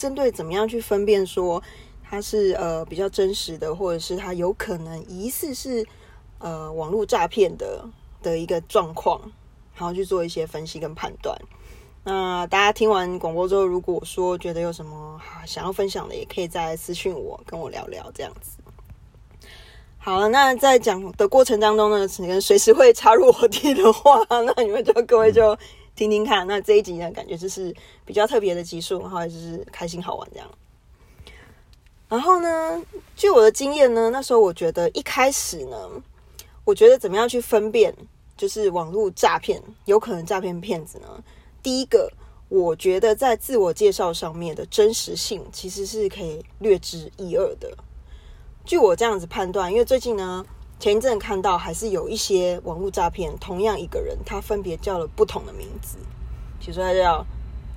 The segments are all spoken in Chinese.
针对怎么样去分辨说它是呃比较真实的，或者是它有可能疑似是呃网络诈骗的的一个状况，然后去做一些分析跟判断。那大家听完广播之后，如果说觉得有什么想要分享的，也可以再私信我，跟我聊聊这样子。好了，那在讲的过程当中呢，可能随时会插入我弟的话，那你们就各位就听听看。那这一集呢，感觉就是比较特别的集数，然后就是开心好玩这样。然后呢，据我的经验呢，那时候我觉得一开始呢，我觉得怎么样去分辨就是网络诈骗有可能诈骗骗子呢？第一个，我觉得在自我介绍上面的真实性其实是可以略知一二的。据我这样子判断，因为最近呢，前一阵看到还是有一些网络诈骗，同样一个人，他分别叫了不同的名字，比如说他叫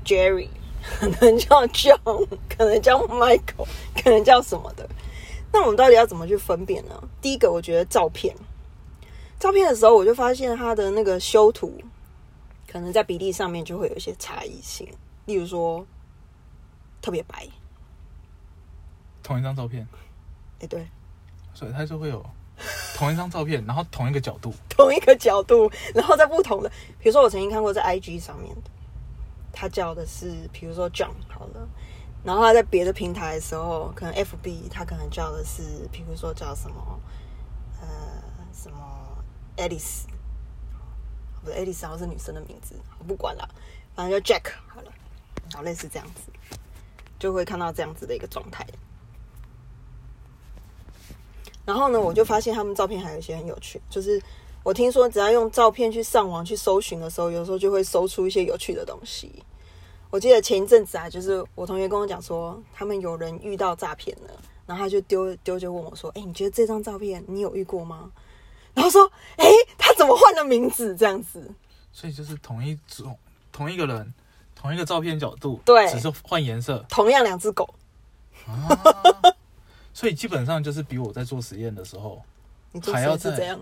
Jerry，可能叫 John，可能叫 Michael，可能叫什么的。那我们到底要怎么去分辨呢？第一个，我觉得照片，照片的时候，我就发现他的那个修图。可能在比例上面就会有一些差异性，例如说特别白，同一张照片，哎对，所以他就会有同一张照片，然后同一个角度，同一个角度，然后在不同的，比如说我曾经看过在 IG 上面，他叫的是比如说 John 好了，然后他在别的平台的时候，可能 FB 他可能叫的是比如说叫什么呃什么 Alice。不是 Alice，好像是女生的名字，我不管了，反正叫 Jack 好了，然后类似这样子，就会看到这样子的一个状态。然后呢，我就发现他们照片还有一些很有趣，就是我听说只要用照片去上网去搜寻的时候，有时候就会搜出一些有趣的东西。我记得前一阵子啊，就是我同学跟我讲说，他们有人遇到诈骗了，然后他就丢丢就问我说：“哎，你觉得这张照片你有遇过吗？”然后说：“哎，他怎么换了名字？这样子，所以就是同一种、同一个人、同一个照片角度，对，只是换颜色。同样两只狗啊，所以基本上就是比我在做实验的时候，你还要是这样。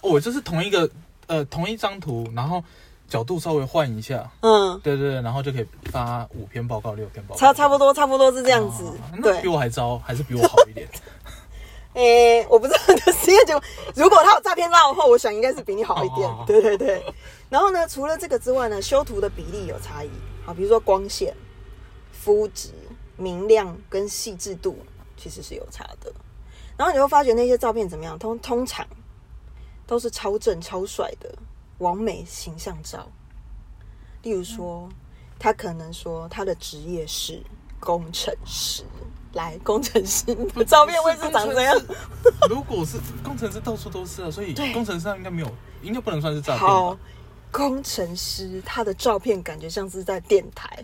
我 就是同一个呃同一张图，然后角度稍微换一下，嗯，对对对，然后就可以发五篇报告、六篇报告，差差不多，差不多是这样子。对，比我还糟，还是比我好一点。”诶，我不知道你的实验结果。如果他有诈骗照的话，我想应该是比你好一点。对对对。然后呢，除了这个之外呢，修图的比例有差异。好，比如说光线、肤质、明亮跟细致度，其实是有差的。然后你会发觉那些照片怎么样？通通常都是超正超帅的完美形象照。例如说，他可能说他的职业是工程师。来工程师的照片会是长这样？如果是工程师，到处都是啊，所以工程师上应该没有，应该不能算是照片好，工程师他的照片感觉像是在电台、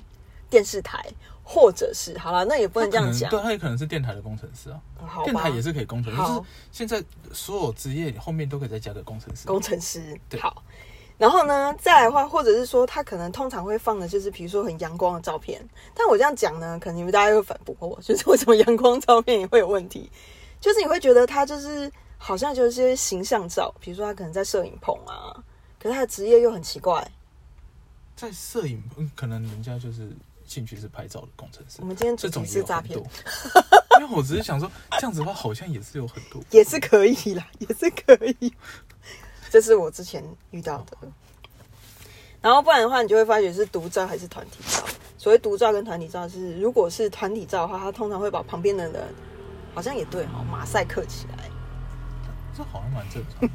电视台，或者是好了，那也不能这样讲。对，他也可能是电台的工程师啊。好，电台也是可以工程师。就是现在所有职业后面都可以再加个工程师。工程师，好。然后呢，再来的话，或者是说，他可能通常会放的就是，比如说很阳光的照片。但我这样讲呢，可能你们大家又反驳我，就是为什么阳光照片也会有问题？就是你会觉得他就是好像就是些形象照，比如说他可能在摄影棚啊，可是他的职业又很奇怪，在摄影棚，可能人家就是兴趣是拍照的工程师。我们今天这种是诈骗，因为我只是想说，这样子的话好像也是有很多，也是可以啦，也是可以。这是我之前遇到的，然后不然的话，你就会发觉是独照还是团体照。所谓独照跟团体照是，如果是团体照的话，他通常会把旁边的人，好像也对哈，马赛克起来。这好像蛮正常，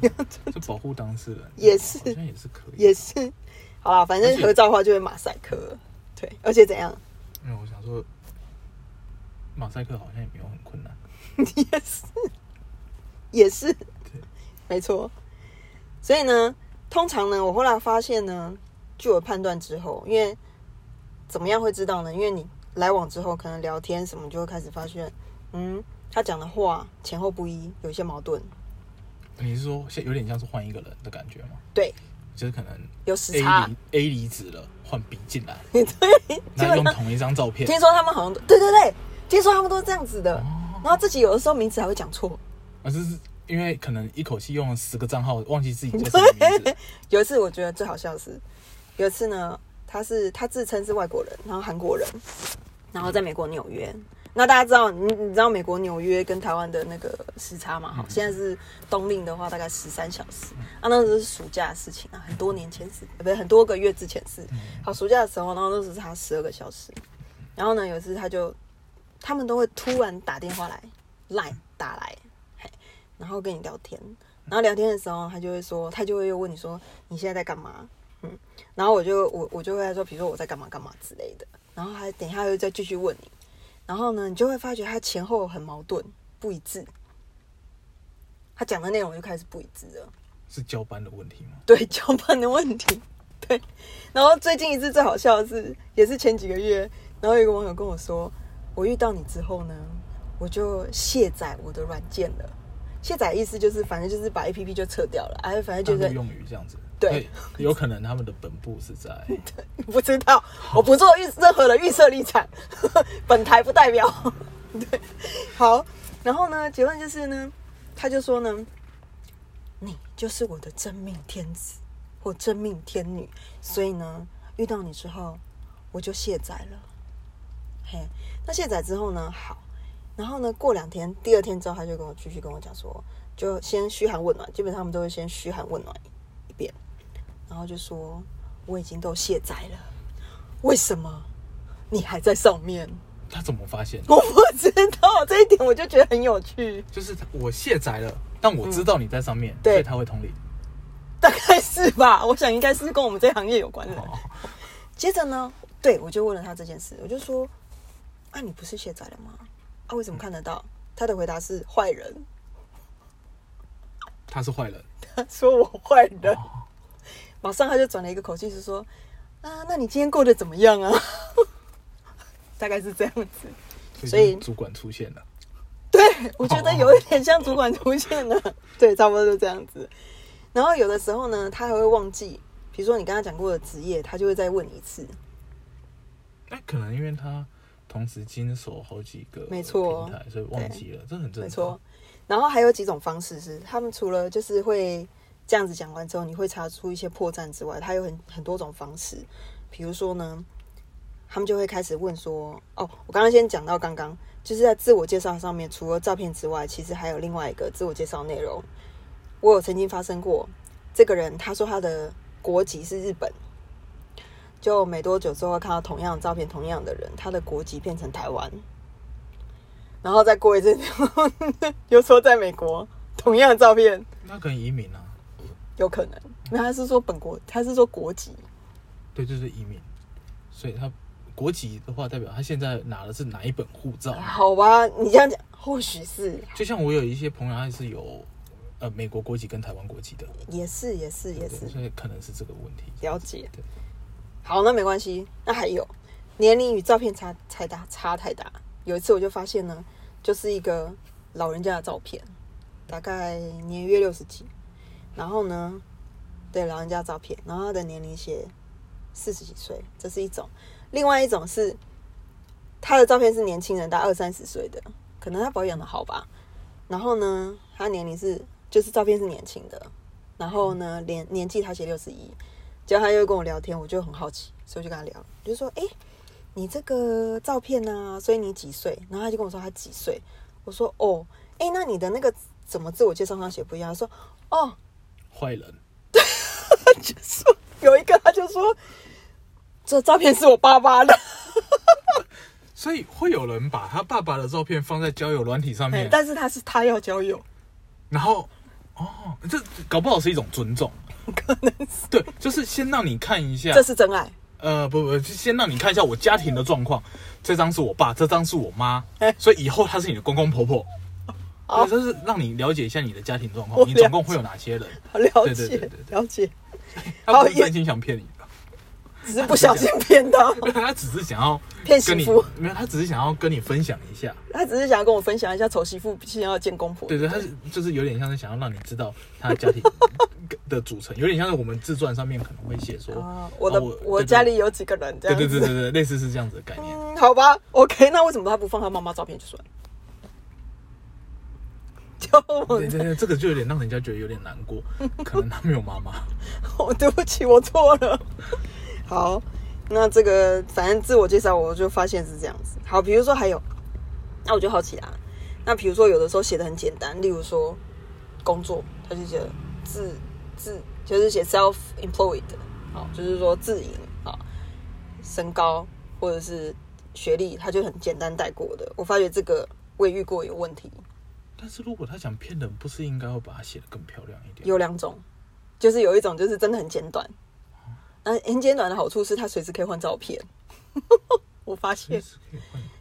就保护当事人也是，好像也是可以，也是。好啦，反正合照的话就会马赛克，对，而且怎样？因为我想说，马赛克好像也没有很困难，也是，也是，对，没错。所以呢，通常呢，我后来发现呢，据我判断之后，因为怎么样会知道呢？因为你来往之后，可能聊天什么，就会开始发现，嗯，他讲的话前后不一，有一些矛盾。你是说，像有点像是换一个人的感觉吗？对，就是可能有时差，A 离子了，换 B 进来，对，那用同一张照片。听说他们好像对对对，听说他们都是这样子的，然后自己有的时候名字还会讲错，啊，就是。因为可能一口气用了十个账号，忘记自己叫什么名字。有一次我觉得最好笑的是，有一次呢，他是他自称是外国人，然后韩国人，然后在美国纽约。那大家知道，你你知道美国纽约跟台湾的那个时差嘛？好，现在是冬令的话，大概十三小时。啊，那时候是暑假的事情啊，很多年前是，不是很多个月之前是。好，暑假的时候，然后那时候差十二个小时。然后呢，有一次他就，他们都会突然打电话来，line 打来，嘿，然后跟你聊天。然后聊天的时候，他就会说，他就会又问你说，你现在在干嘛？嗯，然后我就我我就会说，比如说我在干嘛干嘛之类的。然后还等一下又再继续问你。然后呢，你就会发觉他前后很矛盾，不一致。他讲的内容就开始不一致了。是交班的问题吗？对，交班的问题。对。然后最近一次最好笑的是，也是前几个月，然后有一个网友跟我说，我遇到你之后呢，我就卸载我的软件了。卸载意思就是，反正就是把 A P P 就撤掉了，哎，反正就是用语这样子。对，有可能他们的本部是在，不知道，我不做预任何的预设立场，本台不代表。对，好，然后呢，结论就是呢，他就说呢，你就是我的真命天子或真命天女，所以呢，遇到你之后，我就卸载了。嘿，那卸载之后呢，好，然后呢，过两天，第二天之后，他就跟我继续跟我讲说，就先嘘寒问暖，基本上他们都会先嘘寒问暖一遍。然后就说我已经都卸载了，为什么你还在上面？他怎么发现？我不知道这一点，我就觉得很有趣。就是我卸载了，但我知道你在上面，所以他会通灵。大概是吧，我想应该是跟我们这行业有关的。接着呢，对我就问了他这件事，我就说：“啊，你不是卸载了吗？啊，为什么看得到？”他的回答是：“坏人。”他是坏人。他说我坏人。马上他就转了一个口气，是说：“啊，那你今天过得怎么样啊？” 大概是这样子，所以主管出现了。对，我觉得有一点像主管出现了。对，差不多就这样子。然后有的时候呢，他还会忘记，比如说你刚刚讲过的职业，他就会再问一次。那，可能因为他同时经手好几个没错平台，所以忘记了，这很正常。没错。然后还有几种方式是，他们除了就是会。这样子讲完之后，你会查出一些破绽之外，他有很很多种方式。比如说呢，他们就会开始问说：“哦，我刚刚先讲到刚刚，就是在自我介绍上面，除了照片之外，其实还有另外一个自我介绍内容。我有曾经发生过，这个人他说他的国籍是日本，就没多久之后看到同样的照片，同样的人，他的国籍变成台湾，然后再过一阵 又说在美国，同样的照片，那可以移民啊。”有可能，那他是说本国，他是说国籍，对，就是移民，所以他国籍的话，代表他现在拿的是哪一本护照？好吧，你这样讲，或许是。就像我有一些朋友，他是有呃美国国籍跟台湾国籍的，也是，也是，也是，所以可能是这个问题。了解，对。好，那没关系。那还有年龄与照片差太大，差太大。有一次我就发现呢，就是一个老人家的照片，大概年约六十几。然后呢，对老人家照片，然后他的年龄写四十几岁，这是一种；另外一种是他的照片是年轻人，大概二三十岁的，可能他保养的好吧。然后呢，他年龄是就是照片是年轻的，然后呢年年纪他写六十一，结果他又跟我聊天，我就很好奇，所以我就跟他聊，就说：“哎，你这个照片呢？所以你几岁？”然后他就跟我说他几岁。我说：“哦，哎，那你的那个怎么自我介绍上写不一样？”他说：“哦。”坏人，就说有一个，他就说这照片是我爸爸的，所以会有人把他爸爸的照片放在交友软体上面，但是他是他要交友，然后哦，这搞不好是一种尊重，可能是。对，就是先让你看一下，这是真爱，呃，不不，先让你看一下我家庭的状况，这张是我爸，这张是我妈，所以以后他是你的公公婆婆。对，就是让你了解一下你的家庭状况，你总共会有哪些人？了解，了解。他不是真心想骗你的，只是不小心骗到。他只是想要骗媳妇，没有，他只是想要跟你分享一下。他只是想要跟我分享一下丑媳妇先要见公婆。对对，他是就是有点像是想要让你知道他的家庭 的组成，有点像是我们自传上面可能会写说，我的我家里有几个人这样。对对对对对，类似是这样子的概念。好吧，OK，那为什么他不放他妈妈照片就算？对对对，这个就有点让人家觉得有点难过，可能他没有妈妈。哦，对不起，我错了。好，那这个反正自我介绍，我就发现是这样子。好，比如说还有，那我就好奇啦。那比如说有的时候写的很简单，例如说工作，他就写自自就是写 self employed，好，就是说自营啊，身高或者是学历，他就很简单带过的。我发觉这个我也遇过有问题。但是如果他想骗人，不是应该会把它写的更漂亮一点？有两种，就是有一种就是真的很简短，那很简短的好处是他随时可以换照片。我发现，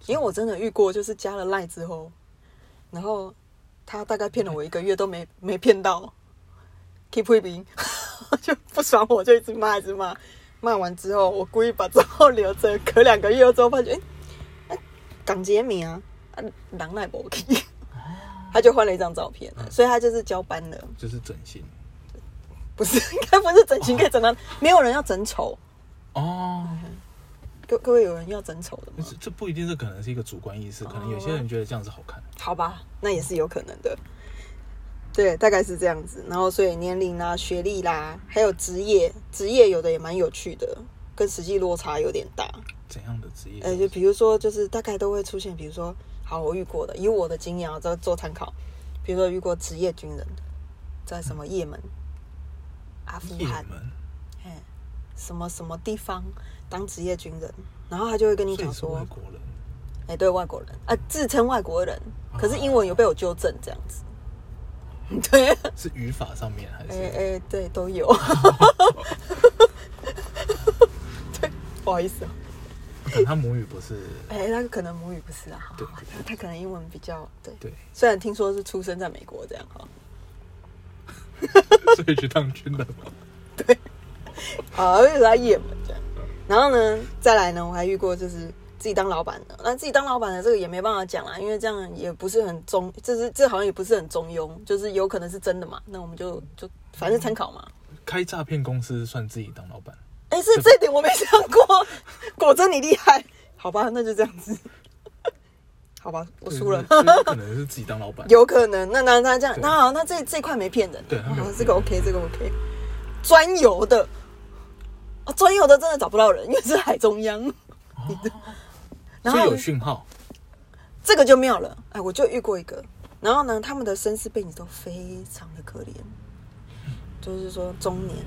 因为我真的遇过，就是加了赖之后，然后他大概骗了我一个月都没没骗到，keep waiting，就不爽我就一直骂一直骂，骂完之后我故意把账号留着，隔两个月之后发觉，哎，港杰明啊，啊，狼赖不 OK。他就换了一张照片，所以他就是交班的，就是整形，不是应该不是整形可以整到，没有人要整丑哦。各各位有人要整丑的吗？这这不一定是可能是一个主观意识，可能有些人觉得这样子好看。好吧，那也是有可能的。对，大概是这样子。然后所以年龄啦、学历啦，还有职业，职业有的也蛮有趣的，跟实际落差有点大。怎样的职业？呃，就比如说，就是大概都会出现，比如说。好，我遇过的，以我的经验啊，做做参考。比如说遇过职业军人，在什么也门、阿富汗，哎，什么什么地方当职业军人，然后他就会跟你讲说，外国人，哎，对外国人，啊，自称外国人，可是英文有被我纠正这样子。对，是语法上面还是？哎哎，对，都有。对，不好意思啊。他母语不是，哎，他可能母语不是啊，对，他可能英文比较对对。虽然听说是出生在美国这样哈，所以去当军人嘛。对，好，而且是在也门这样。然后呢，再来呢，我还遇过就是自己当老板的，那自己当老板的这个也没办法讲啦，因为这样也不是很中，这是这好像也不是很中庸，就是有可能是真的嘛。那我们就就反正参考嘛。开诈骗公司算自己当老板？哎，是这点我没想过，果真你厉害，好吧，那就这样子，好吧，我输了，可能是自己当老板，有可能，那那那这样，那好，那这这块没骗人，对，这个 OK，这个 OK，专有的，啊，专有的真的找不到人，因为是海中央，然后有讯号，这个就妙了，哎，我就遇过一个，然后呢，他们的身世背景都非常的可怜，就是说中年，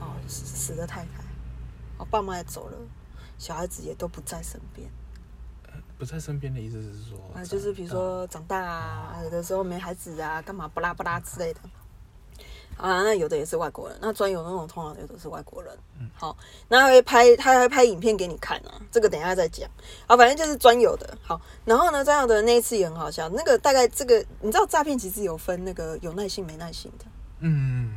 哦，死的太太。我爸妈也走了，小孩子也都不在身边。不在身边的意思是说，啊，就是比如说长大啊，有的时候没孩子啊，干嘛不拉不拉之类的。啊，那有的也是外国人，那专有那种通常有的是外国人。嗯，好，那会拍，他会拍影片给你看啊，这个等一下再讲。啊，反正就是专有的。好，然后呢，专有的那一次也很好笑。那个大概这个，你知道诈骗其实有分那个有耐心没耐心的。嗯。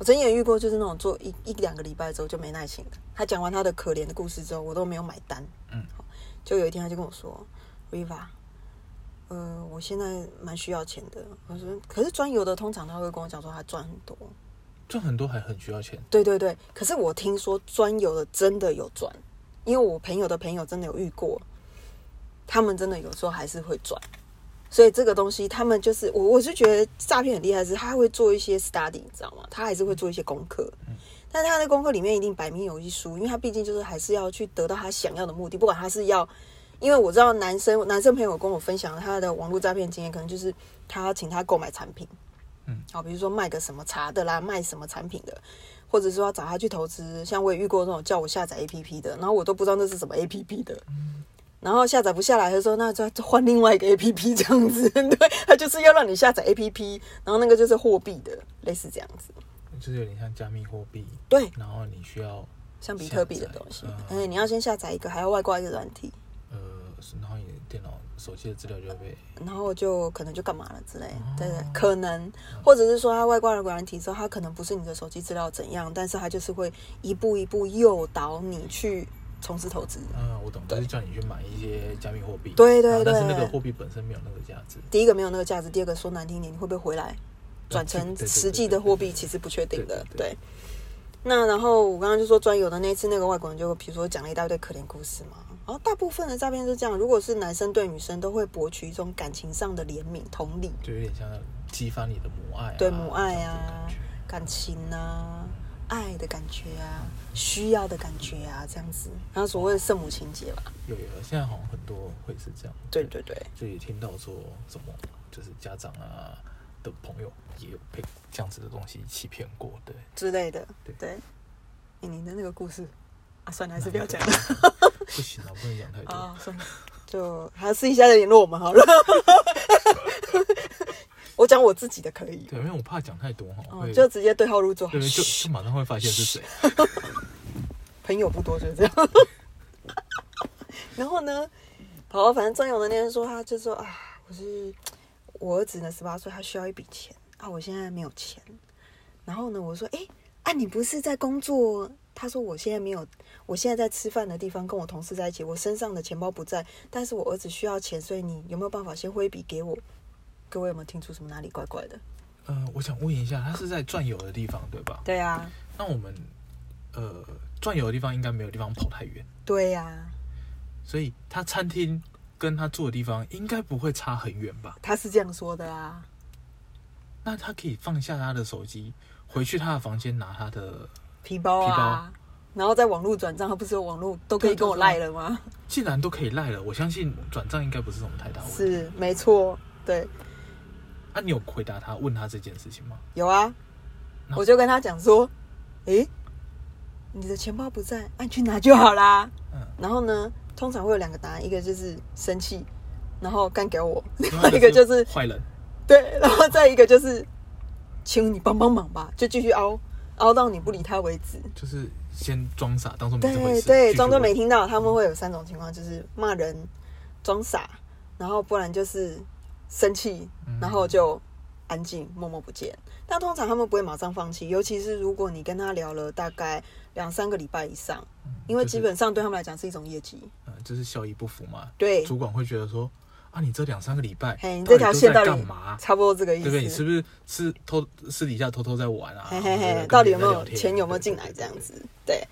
我曾经也遇过，就是那种做一一两个礼拜之后就没耐心的。他讲完他的可怜的故事之后，我都没有买单。嗯，就有一天他就跟我说，Viva，呃，我现在蛮需要钱的。”我说：“可是专有的通常他会跟我讲说他赚很多，赚很多还很需要钱。”对对对，可是我听说专有的真的有赚，因为我朋友的朋友真的有遇过，他们真的有时候还是会赚。所以这个东西，他们就是我，我是觉得诈骗很厉害，是他会做一些 study，你知道吗？他还是会做一些功课，但他的功课里面一定摆明有一输，因为他毕竟就是还是要去得到他想要的目的，不管他是要，因为我知道男生男生朋友跟我分享他的网络诈骗经验，可能就是他请他购买产品，嗯，好，比如说卖个什么茶的啦，卖什么产品的，或者说要找他去投资，像我也遇过那种叫我下载 A P P 的，然后我都不知道那是什么 A P P 的。然后下载不下来的时候，那再换另外一个 A P P 这样子，对，它就是要让你下载 A P P，然后那个就是货币的，类似这样子，就是有点像加密货币，对，然后你需要像比特币的东西，哎，你要先下载一个，还要外挂一个软体，呃，然后你的电脑、手机的资料就被，然后就可能就干嘛了之类，对对，可能，或者是说它外挂了软体之后，它可能不是你的手机资料怎样，但是它就是会一步一步诱导你去。从事投资啊，我懂，就是叫你去买一些加密货币。对对对，但是那个货币本身没有那个价值。第一个没有那个价值，第二个说难听点，你会不会回来转成实际的货币？其实不确定的。对。那然后我刚刚就说专有的那次，那个外国人就比如说讲了一大堆可怜故事嘛。然后大部分的诈骗是这样，如果是男生对女生，都会博取一种感情上的怜悯、同理，就有点像激发你的母爱，对母爱啊，感情啊。爱的感觉啊，需要的感觉啊，这样子。然后所谓的圣母情节吧，有有，现在好像很多会是这样。对对对，就也听到说什么，就是家长啊的朋友也有被这样子的东西欺骗过，对。之类的，对对。诶你的那个故事啊，算了，还是不要讲了。不行啊，不能讲太多。啊，算了，就还是私底下再联络我们好了。我讲我自己的可以，对，因为我怕讲太多就直接对号入座。对，就就马上会发现是谁。朋友不多就是这样。然后呢，好，反正张勇的那天说，他就说啊，我是我儿子呢，十八岁，他需要一笔钱啊，我现在没有钱。然后呢，我说，哎，啊，你不是在工作？他说我现在没有，我现在在吃饭的地方跟我同事在一起，我身上的钱包不在，但是我儿子需要钱，所以你有没有办法先汇一笔给我？各位有没有听出什么哪里怪怪的？呃，我想问一下，他是在转悠的地方对吧？对啊，那我们呃转悠的地方应该没有地方跑太远，对呀、所以他餐厅跟他住的地方应该不会差很远吧？他是这样说的啊。那他可以放下他的手机，回去他的房间拿他的。皮包皮包，然后在网络转账，他不是有网络都可以跟我赖了吗？既然都可以赖了，我相信转账应该不是什么太大问题。是，没错，对，啊，你有回答他问他这件事情吗？有啊，我就跟他讲说，诶，你的钱包不在，啊，你去拿就好啦。嗯，然后呢，通常会有两个答案，一个就是生气，然后干给我；另另外 一个就是坏人。对，然后再一个就是，请你帮帮忙吧，就继续凹凹到你不理他为止。就是先装傻，当做没这回事，对对，装作没听到。他们会有三种情况，就是骂人、装傻，然后不然就是生气，嗯然后就安静默默不见。但通常他们不会马上放弃，尤其是如果你跟他聊了大概两三个礼拜以上，因为基本上对他们来讲是一种业绩。嗯，就是效益不符嘛。对，主管会觉得说，啊，你这两三个礼拜，嘿，你这条线到底干嘛？差不多这个意对不对？你是。不是是偷私底下偷偷在玩啊？嘿嘿嘿，到底有没有钱有没有进来这样？子？对。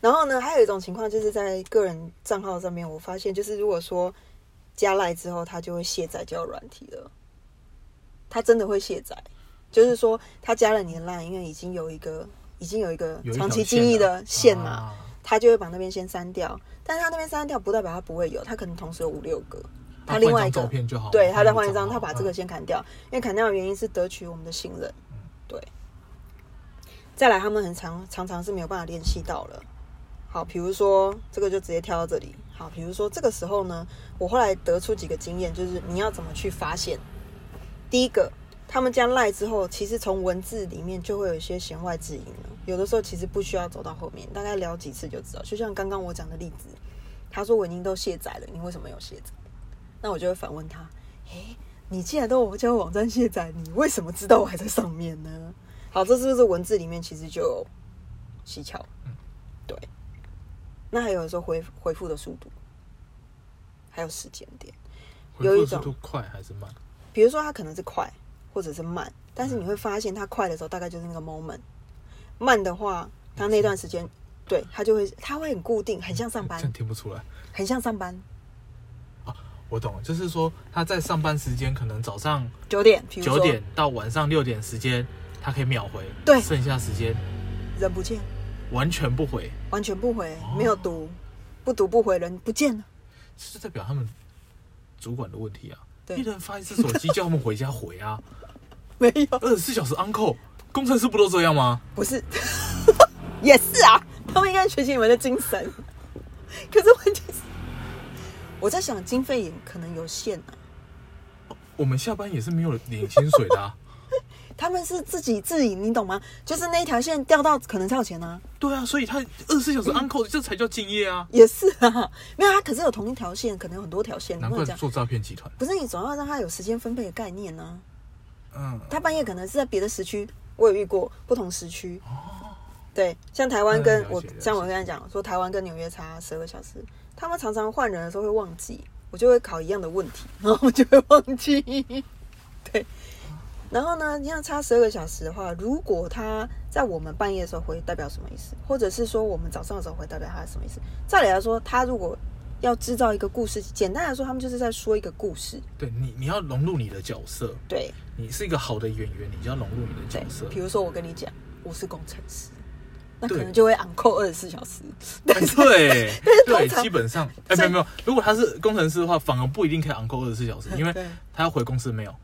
然后呢，还有一种情况就是在个人账号上面，我发现就是如果说加赖之后，他就会卸载交友软体了。他真的会卸载，就是说他加了你的赖，因为已经有一个已经有一个长期经营的线嘛，啊他就会把那边先删掉。但是他那边删掉不代表他不会有，他可能同时有五六个。他他另外一个对，他再换一张，他把这个先砍掉，因为砍掉的原因是得取我们的信任。对。再来，他们很常常常是没有办法联系到了。好，比如说这个就直接跳到这里。好，比如说这个时候呢，我后来得出几个经验，就是你要怎么去发现。第一个，他们加赖之后，其实从文字里面就会有一些弦外之音了。有的时候其实不需要走到后面，大概聊几次就知道。就像刚刚我讲的例子，他说我已经都卸载了，你为什么有卸载？那我就会反问他：诶，你既然都有交网站卸载，你为什么知道我还在上面呢？好，这是不是文字里面其实就有蹊跷？对。那还有时候回回复的速度，还有时间点。有一种速度快还是慢？比如说他可能是快或者是慢，但是你会发现他快的时候大概就是那个 moment，慢的话，他那段时间对他就会他会很固定，很像上班 真，听不出来。很像上班我懂了，就是说他在上班时间可能早上九点，九点到晚上六点时间，他可以秒回，对剩下时间人不见，完全不回，完全不回，哦没有读，不读不回，人不见了。这代表他们主管的问题啊。一人发一次手机，叫他们回家回啊，没有，二十四小时 uncle，工程师不都这样吗？不是，也是啊，他们应该学习你们的精神。可是问题是，我在想经费也可能有限啊。我们下班也是没有领薪水的啊。他们是自己自营，你懂吗？就是那一条线掉到可能才有钱啊，对啊，所以他二十四小时 uncle，这才叫敬业啊。也是啊，没有他可是有同一条线，可能有很多条线，你难怪做诈骗集团。不是你总要让他有时间分配的概念呢、嗯，他半夜可能是在别的时区，我有遇过不同时区。对，像台湾跟我像我跟他讲说，台湾跟纽约差十二个小时，他们常常换人的时候会忘记，我就会考一样的问题，然后我就会忘记。对，然后呢，你像差十二个小时的话，如果他在我们半夜的时候回，代表什么意思？或者是说我们早上的时候回，代表他是什么意思？照理来说，他如果要制造一个故事，简单来说，他们就是在说一个故事。对你，你要融入你的角色。对，你是一个好的演员，你就要融入你的角色。比如说我跟你讲，我是工程师，那可能就会昂扣二十四小时。哎对对，基本上，哎，没有没有，如果他是工程师的话，反而不一定可以 on call 二十四小时，因为他要回公司没有，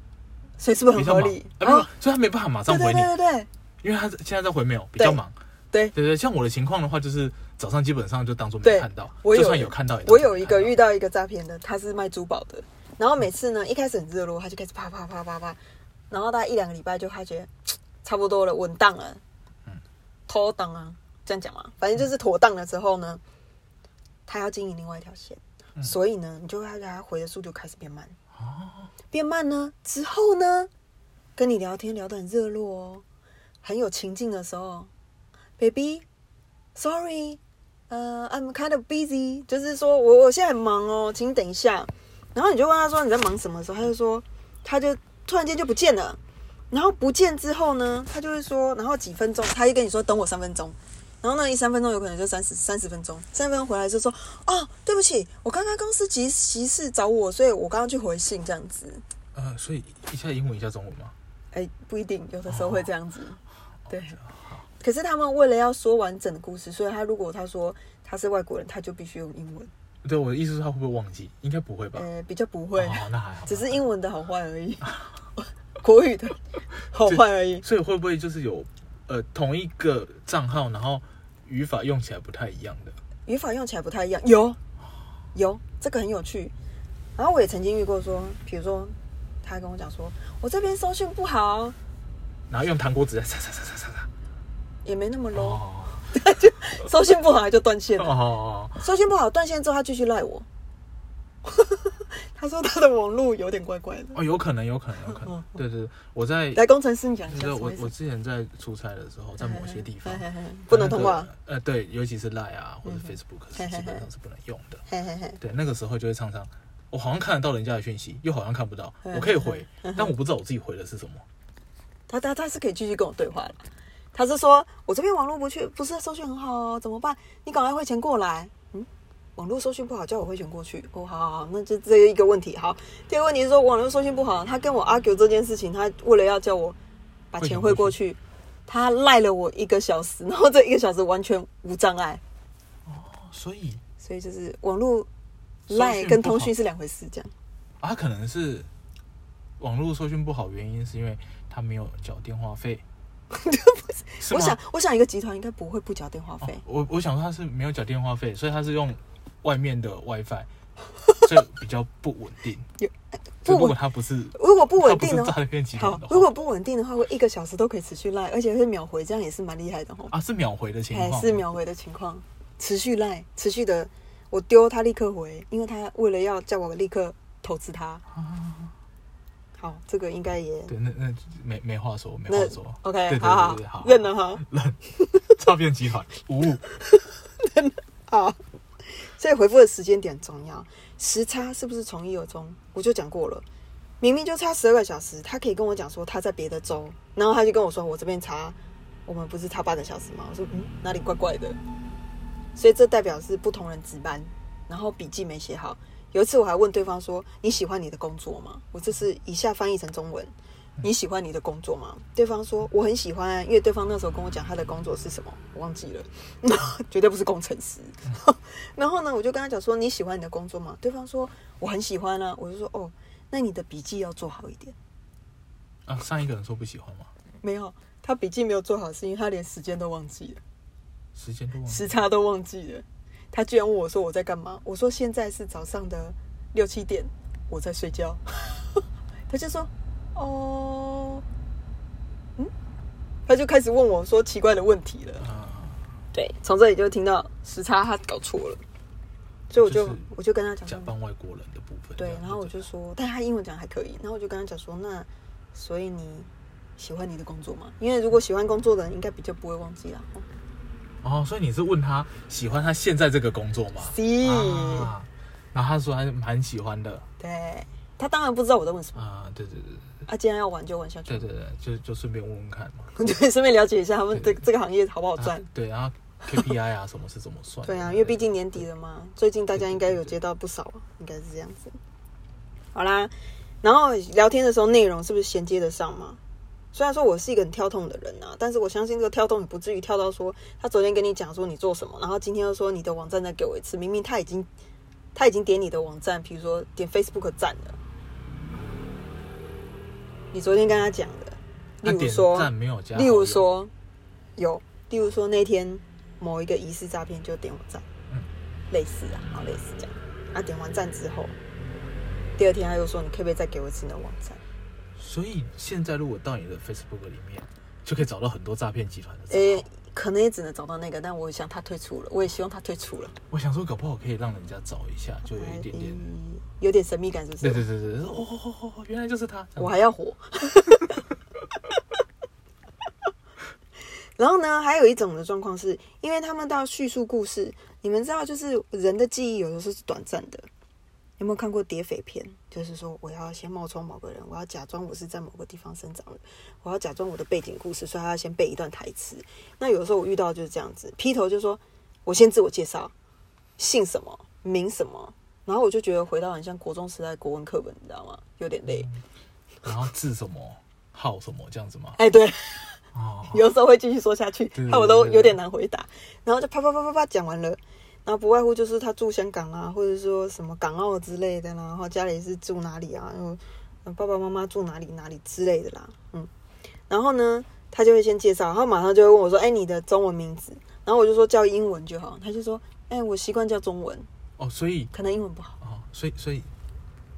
所以是不是很合理？啊，没有哦，所以他没办法马上回你，对对对对。因为他现在在回没有，比较忙。对。对对，像我的情况的话，就是早上基本上就当做没看到，就算有看到我有一个遇到一个诈骗的，他是卖珠宝的，然后每次呢一开始很热络，他就开始啪啪啪啪啪，然后大概一两个礼拜就他觉差不多了，稳当了，嗯。妥当啊，这样讲嘛，反正就是妥当了之后呢，他要经营另外一条线，嗯。所以呢，你就会让他回的速度开始变慢，哦，变慢呢之后呢，跟你聊天聊得很热络哦，很有情境的时候，baby，sorry，呃、i m kind of busy，就是说我我现在很忙哦，请你等一下。然后你就问他说你在忙什么的时候，他就说他就突然间就不见了。然后不见之后呢，他就会说，然后几分钟，他就跟你说等我三分钟。然后那，一三分钟有可能就三十三十分钟，三十分钟回来就说哦，对不起，我刚刚公司急急事找我，所以我刚刚去回信这样子。呃，所以一下英文一下中文吗？哎，不一定，有的时候会这样子。对，好可是他们为了要说完整的故事，所以他如果他说他是外国人，他就必须用英文。对，我的意思是他会不会忘记？应该不会吧？呃，比较不会，哦，那还好。只是英文的好坏而已，国语的好坏而已。所以会不会就是有呃同一个账号，然后语法用起来不太一样的？语法用起来不太一样。有有，这个很有趣。然后我也曾经遇过说，比如说他跟我讲说，我这边收讯不好，然后用糖果纸在擦擦擦擦擦擦。也没那么 low，、哦 搜讯不好就断线哦了。哦，搜讯不好断线之后，他继续赖我。他说他的网络有点怪怪的。哦，有可能，有可能，有可能。对对，对我在来，工程师你讲一下就是我我之前在出差的时候，在某些地方不能通话那。个呃，对，尤其是 Line 啊或者嗯 Facebook 是基本上是不能用的。嘿嘿嘿，对，那个时候就会常常，我好像看得到人家的讯息，又好像看不到。嗯我可以回，但我不知道我自己回的是什么。他他他是可以继续跟我对话的。他是说我这边网络不去，不是收讯很好哦，怎么办？你赶快汇钱过来。嗯，网络搜讯不好，叫我汇钱过去。哦，好好好，那就这一个问题。好，第二个问题是说网络搜讯不好，他跟我 argue 这件事情，他为了要叫我把钱汇过去，他赖了我一个小时，然后这一个小时完全无障碍，哦所以所以就是网络赖跟通讯是两回事，这样。啊，他可能是网络搜讯不好，原因是因为他没有缴电话费。我想，我想一个集团应该不会不缴电话费哦。我我想说他是没有缴电话费，所以他是用外面的 WiFi，所以比较不稳定。如果不稳他不是如果不稳定的好如果不稳定的话，会一个小时都可以持续赖，而且会秒回，这样也是蛮厉害的哦。啊是秒回的情还况，是秒回的情况，持续赖，持续的，我丢他立刻回，因为他为了要叫我立刻投资他。好，这个应该也对，那那没没话说，没那话说。OK，对对好好对对好，认了哈。认诈骗集团无误。好，所以回复的时间点重要，时差是不是从一而终？我就讲过了，明明就差十二个小时，他可以跟我讲说他在别的州，然后他就跟我说我这边差，我们不是差八个小时吗？我说嗯，哪里怪怪的？所以这代表是不同人值班，然后笔记没写好。有一次我还问对方说：“你喜欢你的工作吗？”我这是以下翻译成中文：“你喜欢你的工作吗？”对方说：“我很喜欢啊，因为对方那时候跟我讲他的工作是什么，我忘记了，绝对不是工程师。然后呢，我就跟他讲说：“你喜欢你的工作吗？”对方说：“我很喜欢啊。”我就说：“哦，那你的笔记要做好一点。啊，上一个人说不喜欢吗？”没有，他笔记没有做好，是因为他连时间都忘记了，时间都忘了。时差都忘记了。他居然问我说我在干嘛？我说现在是早上的六七点，我在睡觉。他就说：“哦，嗯。”他就开始问我说奇怪的问题了。啊，对，从这里就听到时差他搞错了，所以我就、就是我就跟他讲说，假扮外国人的部分。对然后我就说，但他英文讲还可以，然后我就跟他讲说，那所以你喜欢你的工作吗？因为如果喜欢工作的人，应该比较不会忘记啦。哦哦，所以你是问他喜欢他现在这个工作吗？是、啊，然后他说他蛮喜欢的对他当然不知道我在问什么啊，对对对啊，既然要玩就玩下去，对对对，就就顺便问问看嘛。对，顺便了解一下他们这这个行业好不好赚啊。对，然后 KPI 啊什么是怎么算？对啊，因为毕竟年底了嘛，最近大家应该有接到不少啊，应该是这样子。好啦，然后聊天的时候内容是不是衔接得上嘛？虽然说我是一个很跳动的人啊，但是我相信这个跳动也不至于跳到说他昨天跟你讲说你做什么，然后今天又说你的网站再给我一次，明明他已经他已经点你的网站，比如说点 Facebook 赞了，你昨天跟他讲的，例如说，没有加，例如，说有，例如说那天某一个疑似诈骗就点我赞，嗯类似啊，好类似这样。啊，点完赞之后，第二天他又说你可不可以再给我一次你的网站？所以现在如果到你的 Facebook 里面，就可以找到很多诈骗集团的账号。诶、可能也只能找到那个，但我想他退出了，我也希望他退出了，我想说，搞不好可以让人家找一下，就有一点点。嗯有点神秘感，是不是？对对对对，哦哦哦哦哦，原来就是他。我还要活。然后呢，还有一种的状况是，因为他们都要叙述故事，你们知道，就是人的记忆有的时候是短暂的。有没有看过谍匪片？就是说，我要先冒充某个人，我要假装我是在某个地方生长的，我要假装我的背景故事，所以他要先背一段台词。那有时候我遇到就是这样子，劈头就说，我先自我介绍，姓什么，名什么，然后我就觉得回到很像国中时代国文课本，你知道吗？有点累。然后字什么号什么这样子吗？哎，对，哦，有时候会继续说下去我都有点难回答。然后就啪啪啪啪啪讲完了，然后不外乎就是他住香港啊，或者说什么港澳之类的啦，然后家里是住哪里啊，然后爸爸妈妈住哪里哪里之类的啦，嗯。然后呢，他就会先介绍，然后马上就会问我说：“哎，你的中文名字？”然后我就说叫英文就好，他就说：“哎，我习惯叫中文，哦，所以可能英文不好。哦，所以所以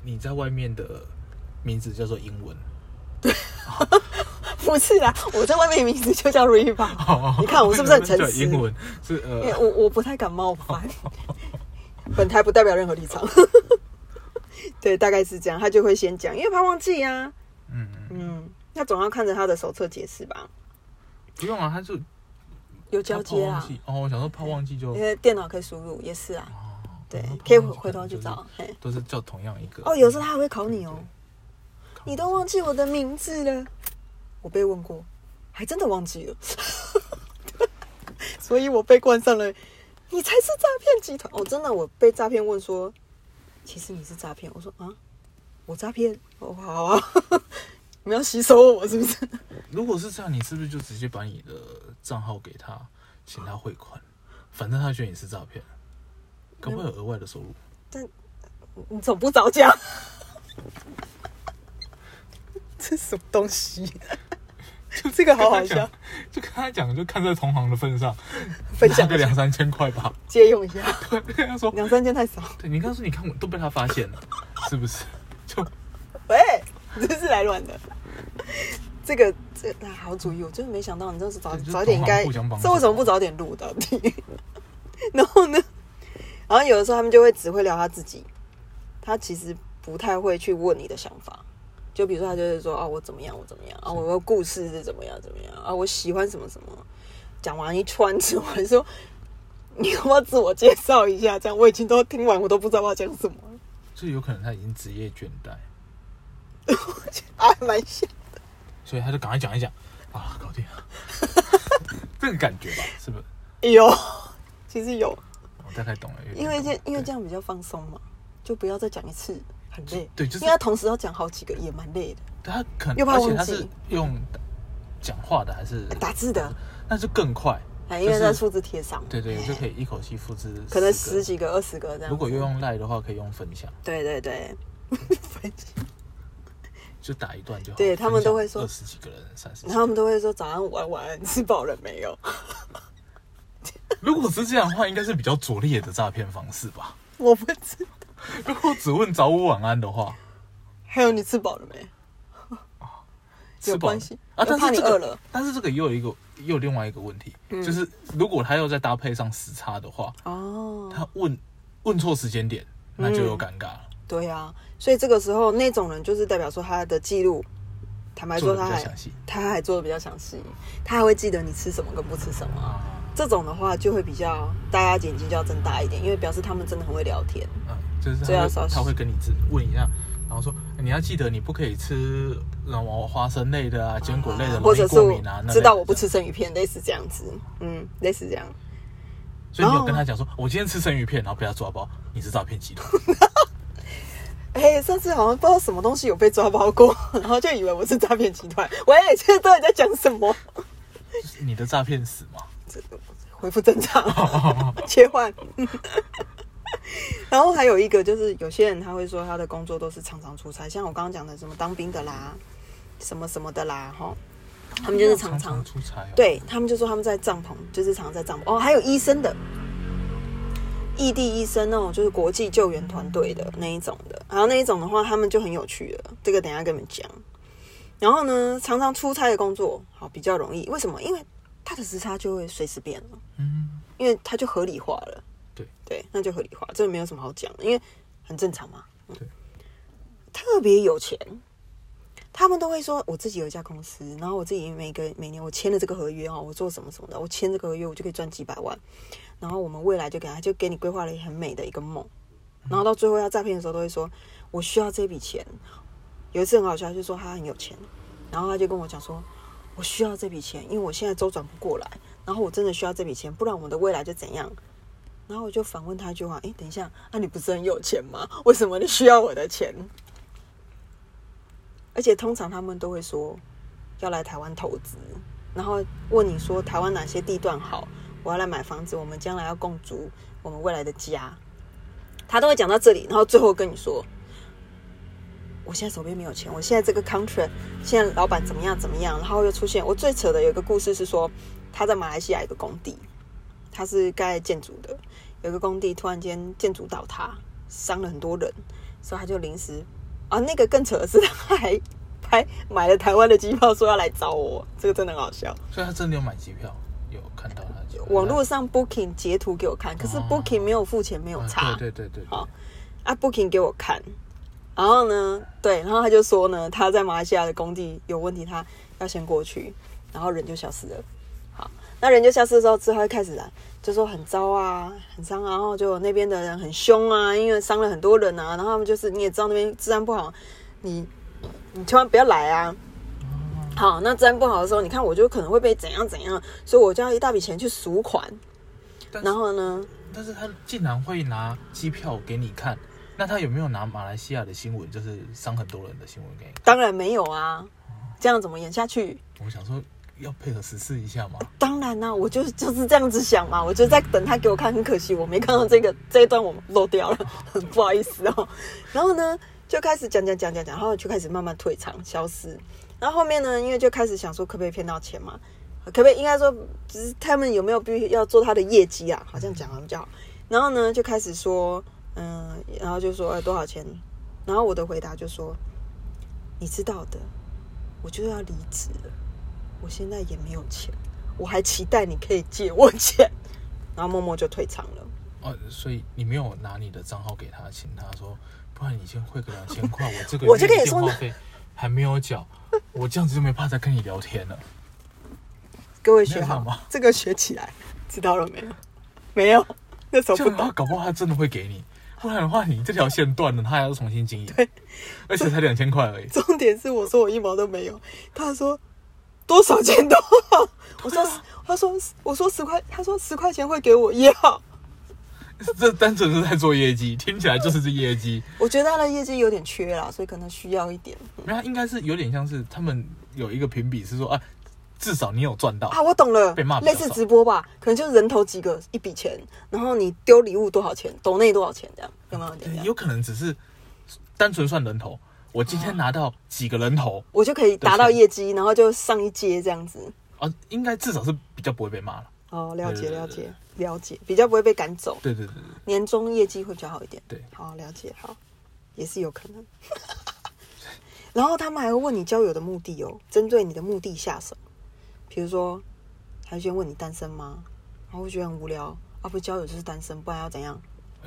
你在外面的名字叫做英文。” 不是啦，我在外面名字就叫 Riva，哦你看我是不是很诚叫实英文是因为呃，我我不太敢冒犯，本台不代表任何立场。对，大概是这样，他就会先讲，因为怕忘记啊。嗯，嗯，那总要看着他的手册解释吧，不用啊，他就有交接啦怕忘，记哦，我想说怕忘记就因为电脑可以输入，也是啊。哦对，可以回头去找。嘿，都是叫同样一个。哦，有时候他还会考你哦，考你都忘记我的名字了。我被问过，还真的忘记了，所以我被冠上了“你才是诈骗集团”。哦，真的，我被诈骗问说，其实你是诈骗。我说啊，我诈骗？哦，好啊，你们要吸收我是不是？如果是这样，你是不是就直接把你的账号给他，请他汇款？反正他觉得你是诈骗，可不可以有额外的收入？你怎么不早讲？这什么东西？就这个好好笑，就跟他讲，就看在同行的份上，分享个两三千块吧。借用一下，对，跟他说，两三千太少。对你刚说，你看我都被他发现了，是不是？就喂，你这是来乱的。这个这啊好主意，我真的没想到，你这是早早点应该这为什么不早点录到底？然后呢，然后有的时候他们就会只会聊他自己，他其实不太会去问你的想法。就比如说，他就是说啊，我怎么样，我怎么样啊，我的故事是怎么样怎么样啊，我喜欢什么什么。讲完一串之后，还说你要不要自我介绍一下？这样我已经都听完，我都不知道我要讲什么了 就有可能他已经职业倦怠，我觉得还，蛮像的。所以他就赶快讲一讲啊，搞定了，这个感觉吧，是不是？有，其实有，我大概懂了，因为这因为这样比较放松嘛，就不要再讲一次，很累。对，就是因为他同时要讲好几个，也蛮累的。他可能，又怕而且忘记他是用讲话的还是打字的，那就更快，哎，因为就是在数字贴上，对对，哎就可以一口气复制，可能十。几个、二十个这样。如果又用赖的话，可以用分享，对对对，分享就打一段就好。对他们都会说二十几个人、三十他们都会说早安、午安、晚安，吃饱了没有？如果是这样的话，应该是比较拙劣的诈骗方式吧？我不知道。如果只问早午晚安的话，还有你吃饱了没？有关系啊？但是这个你饿了，但是这个也有一个，也有另外一个问题，嗯就是如果他要再搭配上时差的话，哦，他问问错时间点，那就有尴尬了。对啊，所以这个时候那种人就是代表说他的记录，坦白做说他还他还做的比较详细，他还会记得你吃什么跟不吃什么。啊，这种的话就会比较大家眼睛就要睁大一点，因为表示他们真的很会聊天。嗯，就是他会他会跟你自问一下，然后说你要记得你不可以吃什么花生类的啊、坚果类的，或者是过敏啊。知道我不吃，生鱼片，类似这样子，嗯，类似这样。所以你有跟他讲说，我今天吃生鱼片，然后被他抓包，你是诈骗集团。哎、上次好像不知道什么东西有被抓包过，然后就以为我是诈骗集团。喂，现在到底在讲什么？你的诈骗史吗？恢复正常，切换。然后还有一个就是，有些人他会说他的工作都是常常出差，像我刚刚讲的什么当兵的啦，什么什么的啦，哈，他们就是常常出差、哦。对他们就说他们在帐篷，就是常常在帐篷。哦，还有医生的，异地医生那种就是国际救援团队的那一种的。然后那一种的话，他们就很有趣了，这个等一下跟你们讲。然后呢，常常出差的工作，好比较容易，为什么？因为他的时差就会随时变了，嗯，因为他就合理化了。对。对，那就合理化，这个没有什么好讲的，因为很正常嘛。嗯。对，特别有钱，他们都会说我自己有一家公司，然后我自己每个每年我签了这个合约哦，我做什么什么的，我签这个合约我就可以赚几百万，然后我们未来就给他就给你规划了很美的一个梦，然后到最后要诈骗的时候都会说我需要这笔钱。有一次很好笑，就说他很有钱，然后他就跟我讲说，我需要这笔钱，因为我现在周转不过来，然后我真的需要这笔钱，不然我们的未来就怎样。然后我就反问他一句话：“诶，等一下，啊，你不是很有钱吗？为什么你需要我的钱？”而且通常他们都会说要来台湾投资，然后问你说台湾哪些地段好，我要来买房子，我们将来要共租我们未来的家。他都会讲到这里，然后最后跟你说：“我现在手边没有钱，我现在这个 contract 现在老板怎么样怎么样。”然后又出现我最扯的有一个故事是说他在马来西亚一个工地。他是盖建筑的，有个工地突然间建筑倒塌，伤了很多人，所以他就临时啊，那个更扯的是，他还还买了台湾的机票，说要来找我，这个真的很好笑。所以他真的有买机票，有看到他机票网络上 Booking 截图给我看，可是 Booking 没有付钱，没有差。啊对对对对，好啊，Booking 给我看，然后呢，对，然后他就说呢，他在马来西亚的工地有问题，他要先过去，然后人就消失了。好，那人就消失的时候，之后就开始来，就说很糟啊，很伤啊，然后就那边的人很凶啊，因为伤了很多人啊，然后他们就是你也知道那边治安不好，你你千万不要来啊。好，那治安不好的时候，你看我就可能会被怎样怎样，所以我就要一大笔钱去赎款。然后呢，但是他竟然会拿机票给你看，那他有没有拿马来西亚的新闻，就是伤很多人的新闻给你看？当然没有啊，这样怎么演下去？我想说要配合实施一下嘛。当然啦、我就就是这样子想嘛，我就在等他给我看，很可惜我没看到这个这一段，我漏掉了，很 不好意思哦。然后呢，就开始讲讲讲讲讲，然后就开始慢慢退场消失。然后后面呢，因为就开始想说可不可以骗到钱嘛，可不可以应该说，只是他们有没有必要做他的业绩啊？好像讲的比较好。然后呢，就开始说，嗯，然后就说，多少钱？然后我的回答就说，你知道的，我就要离职了，我现在也没有钱，我还期待你可以借我钱。然后默默就退场了。哦，所以你没有拿你的账号给他，请他说，不然你先汇个两千块，我这个 我就跟月你说呢电话费还没有缴，我这样子就没办法再跟你聊天了。各位学好吗这个学起来，知道了没有？没有，那时候不懂这样的话，。搞不好他真的会给你，不然的话，你这条线断了，他还要重新经营。对，而且才两千块而已。重点是我说我一毛都没有，他说多少钱都好。我说他说我说十块，他说十块钱会给我也好。这单纯是在做业绩，听起来就是这业绩。我觉得他的业绩有点缺啦，所以可能需要一点没有，应该是有点像是他们有一个评比，是说啊，至少你有赚到。啊。我懂了被骂，类似直播吧，可能就是人头几个一笔钱，然后你丢礼物多少钱，抖内多少钱这样，有没有点？有可能只是单纯算人头。我今天拿到几个人头我就可以达到业绩，然后就上一阶这样子。啊，应该至少是比较不会被骂了。哦，了解了解了解，比较不会被赶走，对对对对，年终业绩会比较好一点。对好了解，好，也是有可能。然后他们还会问你交友的目的哦，针对你的目的下手。比如说，还先问你单身吗？然后会觉得很无聊啊，不交友就是单身，不然要怎样？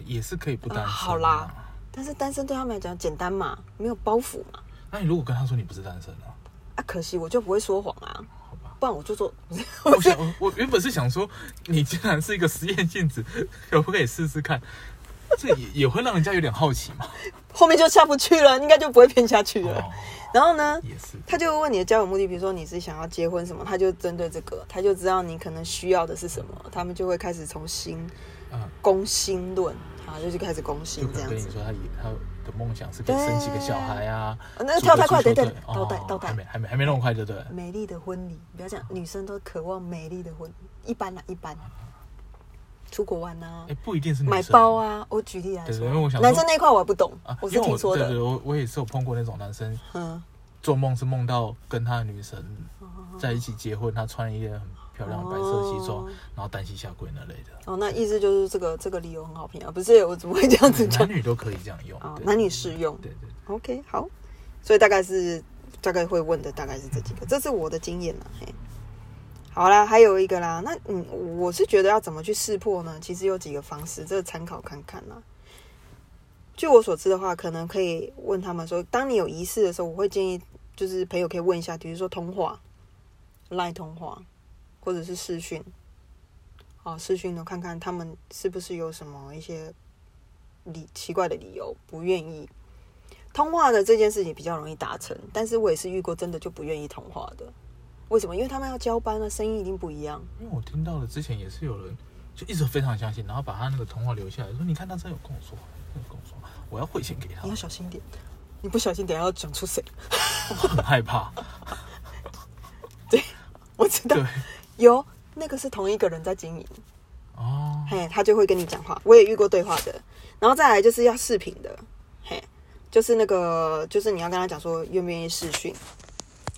也是可以不单身、啊好啦。但是单身对他们来讲简单嘛，没有包袱嘛。那你如果跟他说你不是单身呢？啊，可惜我就不会说谎啊，好吧。不然我就说，我想，我我原本是想说，你既然是一个实验性质，可不可以试试看？这也也会让人家有点好奇嘛。后面就下不去了，应该就不会骗下去了。哦，然后呢，也是。他就问你的交友目的，比如说你是想要结婚什么，他就针对这个，他就知道你可能需要的是什么，他们就会开始从心啊，攻心论，好，就是开始攻就心这样子跟你。说他以他的梦想是可以生几个小孩啊。哦那跳太快，等等倒带倒带哦还没。还没还没那么快，对不对？美丽的婚礼，不要讲，女生都渴望美丽的婚礼，一般啦，一般。出国玩啊哎，，不一定是女生买包啊，我举例来对说，对因为我想男生那一块我不懂，啊，我是听说的。我我也是有碰过那种男生嗯，做梦是梦到跟他的女神哦在一起结婚，他穿一件很漂亮白色西装哦，然后单膝下跪那类的。哦，那意思就是这个这个理由很好评啊，不是？我怎么会这样子讲男？女都可以这样用啊，男女适用。对对，OK，好，所以大概是大概会问的大概是这几个，这是我的经验啦。嘿，好啦，还有一个啦，那嗯，我是觉得要怎么去识破呢？其实有几个方式，这个参考看看啦。据我所知的话，可能可以问他们说，当你有疑似的时候，我会建议就是朋友可以问一下，比如说通话、赖通话，或者是视讯，哦，视讯呢，看看他们是不是有什么一些理奇怪的理由不愿意通话的这件事情比较容易达成，但是我也是遇过真的就不愿意通话的。为什么？因为他们要交班啊，声音一定不一样。因为我听到了之前也是有人就一直非常相信，然后把他那个通话留下来，说你看他真的有跟我说，跟我说，我要汇钱给他你要，小心一点，你不小心等下要讲出谁。我很害怕。对我知道对，有那个是同一个人在经营，哦，嘿，他就会跟你讲话。我也遇过对话的，然后再来就是要视频的，嘿，就是那个就是你要跟他讲说愿不愿意视讯，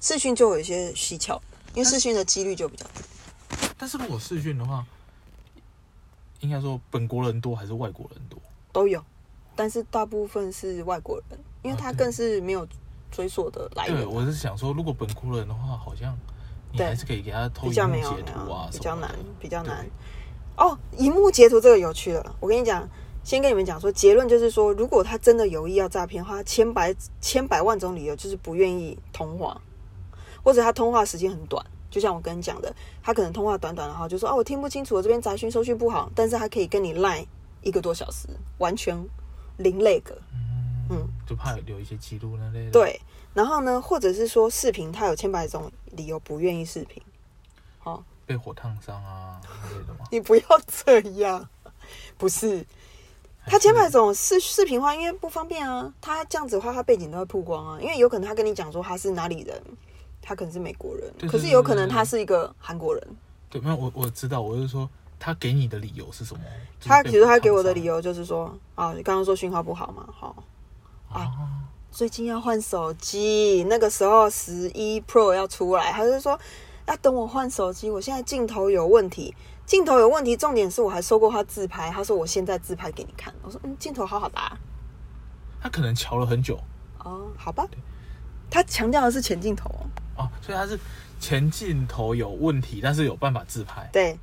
视讯就有一些蹊跷，因为视讯的几率就比较低。但是如果视讯的话，应该说本国人多还是外国人多？都有，但是大部分是外国人，因为他更是没有追溯的来对，源，我是想说，如果本国人的话，好像你对还是可以给他偷比较荧幕截图啊，比较难比较难。哦，荧幕截图这个有趣了，我跟你讲，先跟你们讲说，结论就是说，如果他真的有意要诈骗的话，他千百千百万种理由就是不愿意通话，或者他通话时间很短。就像我跟你讲的，他可能通话短短的话，就说哦，我听不清楚，我这边杂讯收讯不好，但是他可以跟你赖一个多小时，完全零那个。嗯嗯就怕留一些记录那类的。，对，然后呢，或者是说视频，他有千百种理由不愿意视频。好、被火烫伤啊之类的吗？你不要这样，不是他千百种视视频话，因为不方便啊。他这样子的话，他背景都会曝光啊，因为有可能他跟你讲说他是哪里人，他可能是美国人，可是有可能他是一个韩国人。对，没有我我知道，我是说他给你的理由是什么？他其实他给我的理由由就是说，啊，你刚刚说讯号不好嘛，好，啊，最近要换手机，那个时候十一 Pro 要出来，他就说要等我换手机，我现在镜头有问题，镜头有问题，重点是我还收过他自拍，他说我现在自拍给你看，我说嗯，镜头好好打、他可能瞧了很久。哦，好吧，他强调的是前镜头哦，哦，所以他是前镜头有问题，但是有办法自拍。对，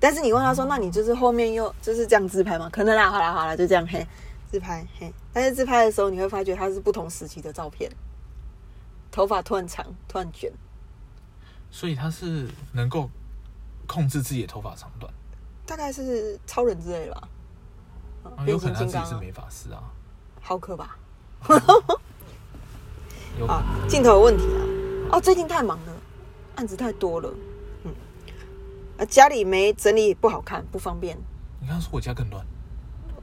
但是你问他说，那你就是后面又就是这样自拍吗？可能啦，好啦好啦，就这样嘿，自拍嘿，但是自拍的时候你会发觉它是不同时期的照片，头发突然长，突然卷。所以他是能够控制自己的头发长短，大概是超人之类的吧，啊嗯有可能他自己是美发师啊，浩克吧？有啊，镜头有问题啊！哦，最近太忙了，案子太多了，嗯，啊，家里没整理不好看，不方便，你刚刚说我家更乱，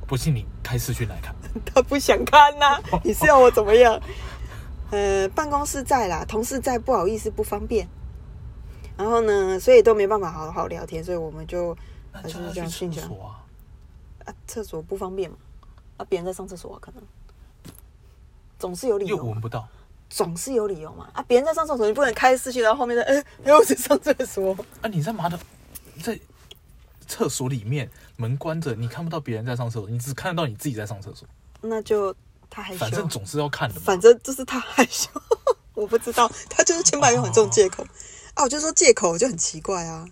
不信你开视讯来看。他不想看呐、你是要我怎么样？呃，办公室在啦，同事在，不好意思，不方便。然后呢，所以都没办法好好聊天，所以我们就那还是这样训讲所啊，啊，厕所不方便嘛，啊，别人在上厕所、啊，可能总是有理由嘛又闻不到。总是有理由嘛。啊，别人在上厕所，你不能开视讯，然后后面的，哎、哎，我在上厕所。啊，你在马桶，在厕所里面门关着，你看不到别人在上厕所，你只看得到你自己在上厕所。那就他害羞，反正总是要看的嘛。反正就是他害羞，我不知道，他就是千百用很重借口、啊，我就说借口就很奇怪啊。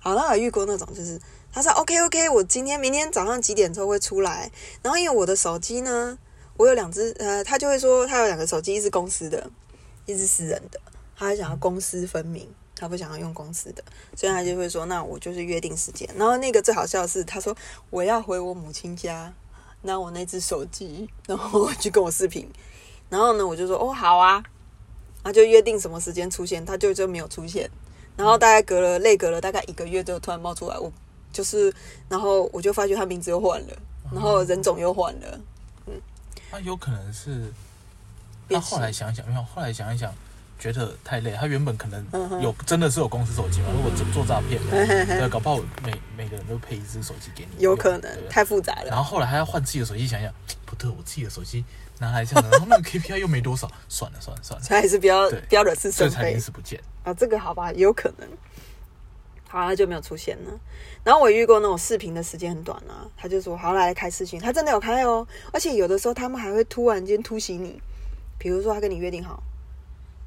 好，那我遇过那种就是他说 OK OK，我今天明天早上几点之后会出来，然后因为我的手机呢，我有两只，呃，他就会说他有两个手机，一是公司的，一是私人的，他还想要公私分明。他不想要用公司的，所以他就会说：“那我就是约定时间。”然后那个最好笑的是，他说：“我要回我母亲家，拿我那只手机，然后我去跟我视频。”然后呢，我就说：“哦，好啊。”然后就约定什么时间出现，他就就没有出现。然后大概隔了累隔了大概一个月，就突然冒出来，我就是，然后我就发觉他名字又换了，然后人种又换了，嗯。那有可能是，那后来想想，没有，后来想一想，觉得太累。他原本可嗯能有真的是有公司手机嘛？如果做做诈骗对，搞不好每每个人都配一只手机给你，有可能太复杂了。然后后来还要换自己的手机，想想不对，我自己的手机拿来这样，然后那个 KPI 又没多少，算了算了算了，所以还是不要对不要惹是生非所以才临。时不见。啊，这个好吧，有可能。好，他就没有出现了。然后我遇过那种视频的时间很短啊，他就说好来开视频，他真的有开哦，而且有的时候他们还会突然间突袭你，比如说他跟你约定好，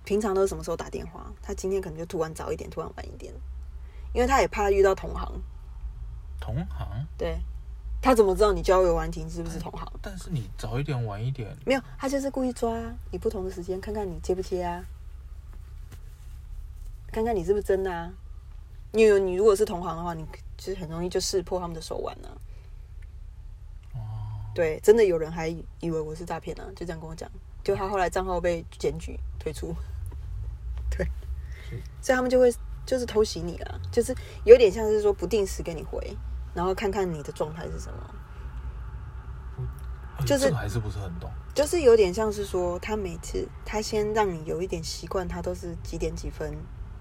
平常都是什么时候打电话，他今天可能就突然早一点，突然晚一点，因为他也怕遇到同行，同行，对。他怎么知道你交友完题是不是同行？但是你早一点晚一点，没有，他就是故意抓你不同的时间，看看你接不接啊，看看你是不是真的啊。因为你如果是同行的话，你其实很容易就识破他们的手腕呢、哦。对，真的有人还以为我是诈骗呢，就这样跟我讲。就他后来账号被检举退出，对，所以他们就会就是偷袭你了，就是有点像是说不定时给你回，然后看看你的状态是什么。哎就是这个还是不是很懂。就是有点像是说，他每次他先让你有一点习惯，他都是几点几分，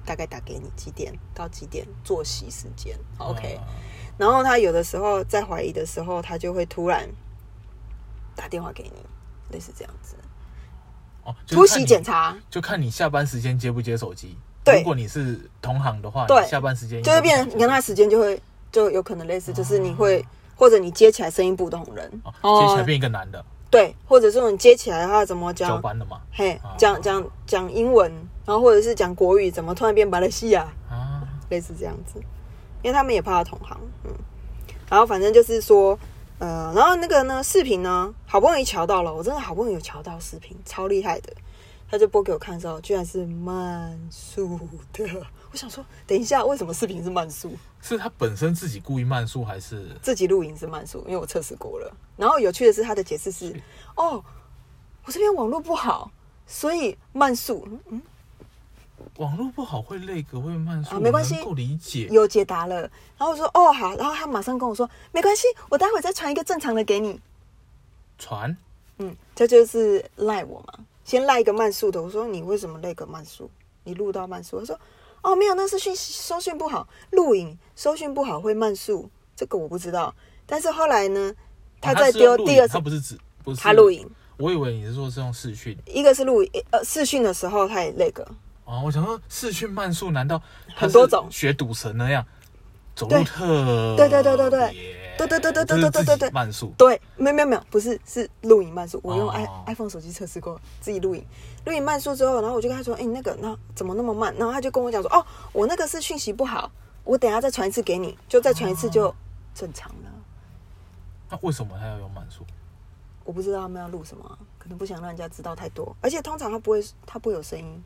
大概打给你几点到几点作息时间，OK。啊然后他有的时候在怀疑的时候，他就会突然打电话给你，类似这样子，突袭检查，就看你下班时间接不接手机。对。如果你是同行的话，对。下班时间就会变成你跟他时间就会就有可能类似，就是你会或者你接起来声音不同人。哦，接起来变一个男的。对，或者是你接起来他怎么交讲，班的嘛。嘿哦，讲讲讲英文，然后或者是讲国语，怎么突然变马来西亚？啊，类似这样子，因为他们也怕他同行，嗯，然后反正就是说，呃，然后那个呢，视频呢，好不容易瞧到了，我真的好不容易有瞧到视频，超厉害的，他就播给我看的时候，居然是慢速的，我想说，等一下，为什么视频是慢速？是他本身自己故意慢速还是？自己录影是慢速，因为我测试过了。然后有趣的是，他的解释是，哦，我这边网络不好，所以慢速，嗯，网络不好会累格会慢速，啊没关系够理解。有解答了。然后我说，哦，好，然后他马上跟我说，没关系，我待会再传一个正常的给你。传嗯，这就是赖我嘛，先赖一个慢速的。我说你为什么赖个慢速？你录到慢速？他说哦没有，那是讯息收讯不好，录影收讯不好会慢速，这个我不知道。但是后来呢，他在丢第二次，他不是指不是他录影，我以为你是说是用视讯一个是录影，呃视讯的时候他也那个，哦，我想说视讯慢速难道他很多种。是学赌神那样？走对。路特对对对对对。别。对对对对对对对对慢速。对，没有没有没有，不是是录影慢速，我用哦。i、iPhone 手机测试过，自己录影，录影慢速之后，然后我就跟他说，哎、那个那怎么那么慢？然后他就跟我讲说，哦，我那个是讯息不好，我等下再传一次给你，就再传一次就正常了。那为什么他要用慢速？我不知道他们要录什么啊，可能不想让人家知道太多，而且通常他不会他不会有声音，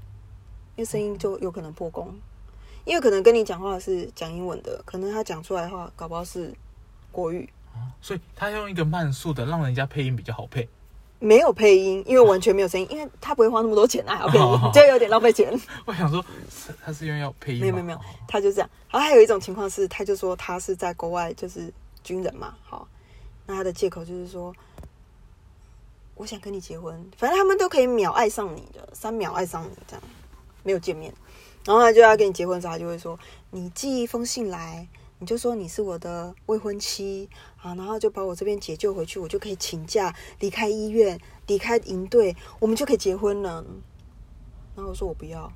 因为声音就有可能破功，因为可能跟你讲话是讲英文的，可能他讲出来的话搞不好是国语。所以他用一个慢速的，让人家配音比较好配。没有配音，因为完全没有声音，因为他不会花那么多钱啊，还要配哦音，就有点浪费钱。我想说，是他是因为要配音吗？没有没有没有哦，他就这样。然后还有一种情况是，他就说他是在国外，就是军人嘛，好，那他的借口就是说，我想跟你结婚，反正他们都可以秒爱上你的，三秒爱上你这样，没有见面，然后他就要跟你结婚的时候，他就会说，你寄一封信来。你就说你是我的未婚妻啊，然后就把我这边解救回去，我就可以请假离开医院，离开营队，我们就可以结婚了。然后我说我不要，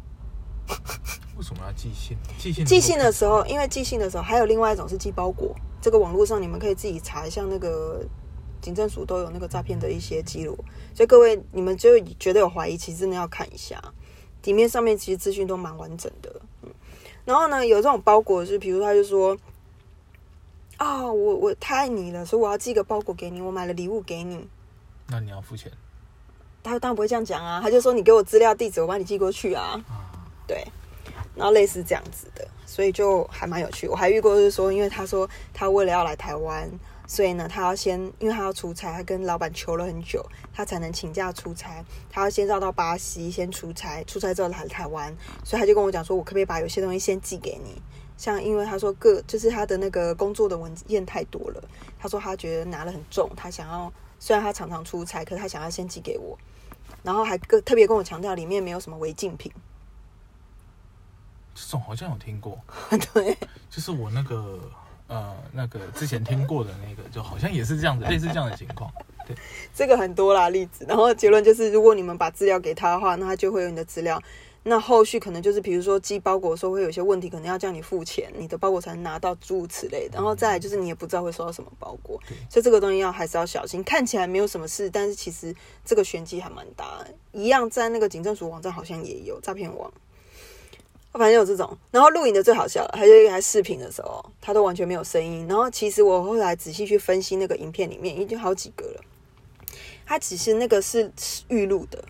为什么要寄信？寄信寄信的时候，因为寄信的时候还有另外一种是寄包裹，这个网络上你们可以自己查一下，那个警政署都有那个诈骗的一些记录，所以各位你们就觉得有怀疑，其实真的要看一下，里面上面其实资讯都蛮完整的。嗯，然后呢，有这种包裹是，比如他就说。啊、我我太爱你了，所以我要寄个包裹给你，我买了礼物给你。那你要付钱他当然不会这样讲啊，他就说你给我资料地址，我帮你寄过去啊。啊？对，然后类似这样子的，所以就还蛮有趣。我还遇过是说，因为他说他为了要来台湾，所以呢，他要先，因为他要出差，他跟老板求了很久，他才能请假出差。他要先绕到巴西先出差，出差之后来台湾，所以他就跟我讲说，我可不可以把有些东西先寄给你？像因为他说各就是他的那个工作的文件太多了，他说他觉得拿了很重，他想要虽然他常常出差，可是他想要先寄给我，然后还跟特别跟我强调里面没有什么违禁品。这种好像有听过，对，就是我那个呃那个之前听过的那个，就好像也是这样子，类似这样的情况。对，这个很多啦例子。然后结论就是，如果你们把资料给他的话，那他就会有你的资料。那后续可能就是，比如说寄包裹的时候会有些问题，可能要叫你付钱，你的包裹才能拿到，诸如此类的。然后再来就是，你也不知道会收到什么包裹，所以这个东西要还是要小心。看起来没有什么事，但是其实这个玄机还蛮大。一样在那个警政署网站好像也有诈骗网，反正有这种。然后录影的最好笑了，还有一台视频的时候，他都完全没有声音。然后其实我后来仔细去分析那个影片里面，已经好几个了，他只是那个是预录的，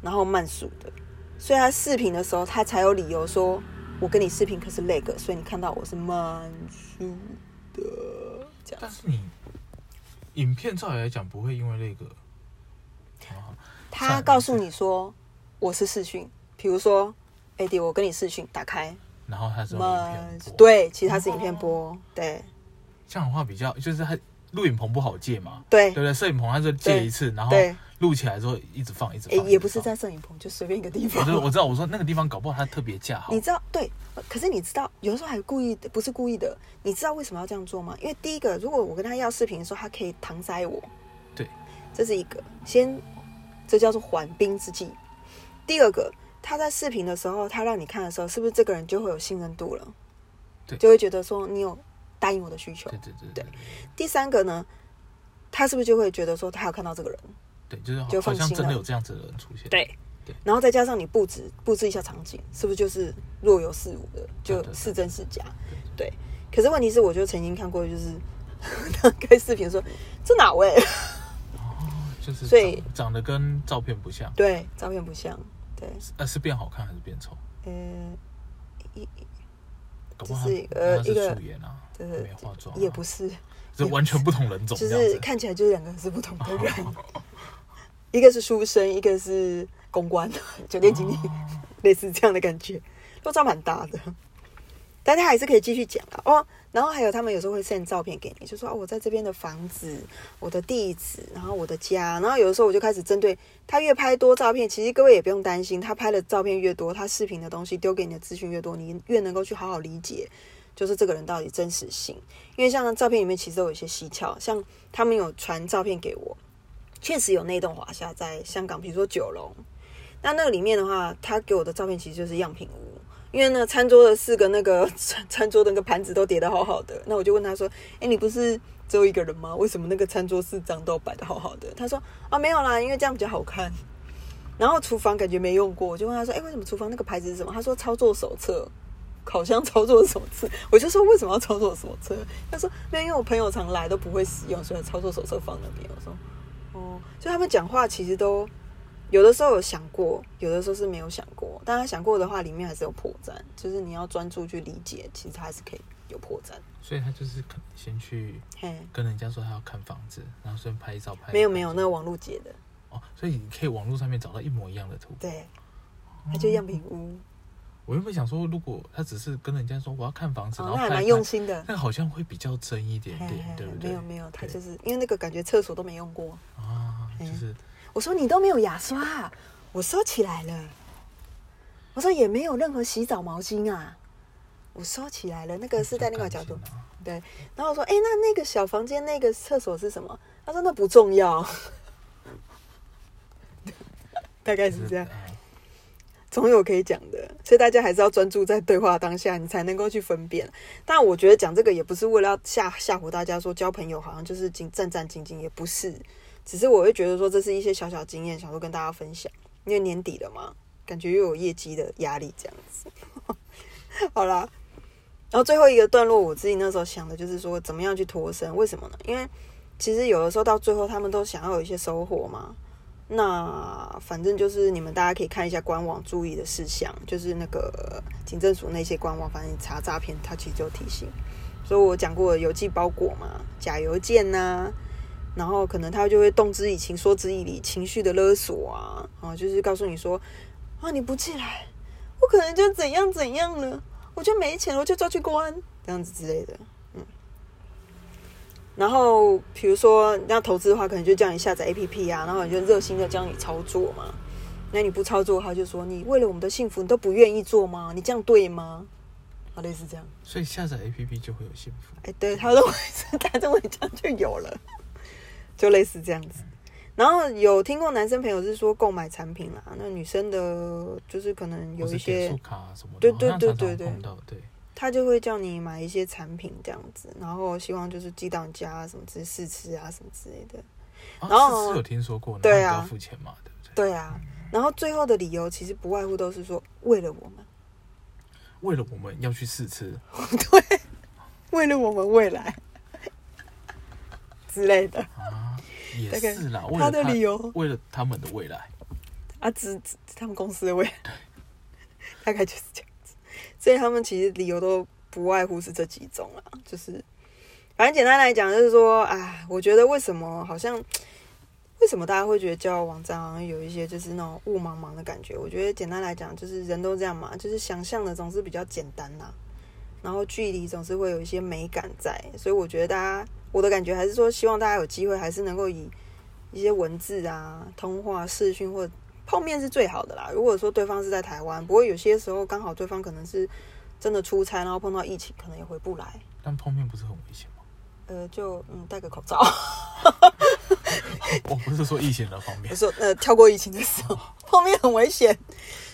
然后慢速的。所以他视频的时候，他才有理由说：“我跟你视频可是那个，所以你看到我是慢速的。”这样。但是你影片照理来讲不会因为那个，他告诉你说我是视讯，比如说我跟你视讯打开，然后他是慢对，其实他是影片播，对。这样的话比较就是他录影棚不好借嘛，对对不对？摄影棚他就借一次，然后。录起来之后一直放一直放，也不是在摄影棚，就随便一个地方。我知道，我说那个地方搞不好它特别架好。你知道对，可是你知道有的时候还故意的，不是故意的。你知道为什么要这样做吗？因为第一个，如果我跟他要视频的时候，他可以搪塞我。对，这是一个先，这叫做缓兵之计。第二个，他在视频的时候，他让你看的时候，是不是这个人就会有信任度了？对，就会觉得说你有答应我的需求。对对对对。第三个呢，他是不是就会觉得说他有看到这个人？对，就是好像真的有这样子的人出现。对，对，然后再加上你布置布置一下场景，是不是就是若有似无的，就是真是假？对。可是问题是，我就曾经看过，就是 开视频说这哪位？哦，就是所以长得跟照片不像。对，照片不像。对。呃，是变好看还是变丑？嗯，一，就是呃一个素颜啊，就是没化妆，也不是，是完全不同人种，就是看起来就是两个是不同的人。一个是书生，一个是公关，酒店经理，类似这样的感觉，落差蛮大的。但他还是可以继续讲啊哦。然后还有他们有时候会 send 照片给你，就说哦，我在这边的房子，我的地址，然后我的家。然后有的时候我就开始针对他越拍多照片，其实各位也不用担心，他拍的照片越多，他视频的东西丢给你的资讯越多，你越能够去好好理解，就是这个人到底真实性。因为像照片里面其实都有一些蹊跷，像他们有传照片给我。确实有那栋华夏在香港，比如说九龙，那那个里面的话，他给我的照片其实就是样品屋，因为那餐桌的四个那个 餐餐桌的那个盘子都叠得好好的。那我就问他说：“哎，你不是只有一个人吗？为什么那个餐桌四张都摆得好好的？”他说：“啊，没有啦，因为这样比较好看。”然后厨房感觉没用过，我就问他说：“哎，为什么厨房那个牌子是什么？”他说：“操作手册，烤箱操作手册。”我就说：“为什么要操作手册？”他说：“没有，因为我朋友常来都不会使用，所以操作手册放那边。”我说。哦，就他们讲话其实都有的时候有想过，有的时候是没有想过。但他想过的话，里面还是有破绽。就是你要专注去理解，其实他还是可以有破绽。所以他就是可能先去跟人家说他要看房子，然后顺便拍照拍。没有没有，那个网络截的。哦，所以你可以网络上面找到一模一样的图。对，他就样品屋。我原本想说，如果他只是跟人家说我要看房子，然后还蛮用心的，那好像会比较真一点点，对不对？没有没有，他就是因为那个感觉厕所都没用过啊，就是我说你都没有牙刷，我收起来了。我说也没有任何洗澡毛巾啊，我收起来了。那个是在那个角度，对。然后我说，哎，那那个小房间那个厕所是什么？他说那不重要，大概是这样。总有可以讲的，所以大家还是要专注在对话当下，你才能够去分辨。但我觉得讲这个也不是为了要吓吓唬大家，说交朋友好像就是战战战兢兢，也不是。只是我会觉得说，这是一些小小经验，想说跟大家分享。因为年底了嘛，感觉又有业绩的压力，这样子。好啦，然后最后一个段落，我自己那时候想的就是说，怎么样去脱身？为什么呢？因为其实有的时候到最后，他们都想要有一些收获嘛。那反正就是你们大家可以看一下官网注意的事项，就是那个警政署那些官网，反正查诈骗，它其实就提醒。所以我讲过邮寄包裹嘛，假邮件呐，然后可能他就会动之以情，说之以理，情绪的勒索啊，啊，就是告诉你说啊，你不进来，我可能就怎样怎样了，我就没钱了，我就抓去关，这样子之类的。嗯，然后比如说你要投资的话，可能就叫你下载 APP 啊，然后你就热心的教你操作嘛。那你不操作，他就说你为了我们的幸福，你都不愿意做吗？你这样对吗？啊，类似这样。所以下载 APP 就会有幸福。哎，对他认为是，他认为这样就有了，就类似这样子。然后有听过男生朋友是说购买产品啦，那女生的就是可能有一些卡什么，对对对对对，对，他就会叫你买一些产品这样子，然后希望就是寄到你家什么之试吃啊什么之类的。然后是有听说过，对啊，付钱嘛，对不对？对啊。然后最后的理由其实不外乎都是说为了我们，为了我们要去试吃，对，为了我们未来 之类的啊，也是啦。他的理由为了他们的未来啊，只他们公司的未来，大概就是这样子。所以他们其实理由都不外乎是这几种啦，就是反正简单来讲就是说，啊，我觉得为什么好像。为什么大家会觉得交友网站好像有一些就是那种雾茫茫的感觉？我觉得简单来讲，就是人都这样嘛，就是想象的总是比较简单呐，然后距离总是会有一些美感在，所以我觉得大家我的感觉还是说，希望大家有机会还是能够以一些文字啊、通话、视讯或碰面是最好的啦。如果说对方是在台湾，不过有些时候刚好对方可能是真的出差，然后碰到疫情，可能也回不来。但碰面不是很危险吗？呃，就嗯，戴个口罩。我不是说疫情的方面，我 说呃，跳过疫情的时候 碰面很危险。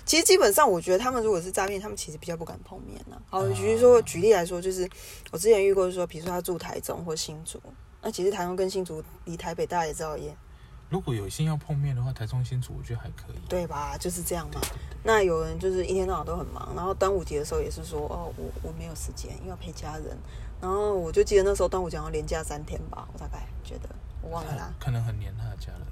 其实基本上，我觉得他们如果是诈骗，他们其实比较不敢碰面呢。好，比如说举例来说，就是我之前遇过，说比如说他住台中或新竹，那其实台中跟新竹离台北大家也知道也。如果有心要碰面的话，台中新竹我觉得还可以，对吧？就是这样嘛。那有人就是一天到晚都很忙，然后端午节的时候也是说哦，我我没有时间，因为要陪家人。然后我就记得那时候端午节要连假三天吧，我大概觉得我忘了啦。可能很黏他的家人。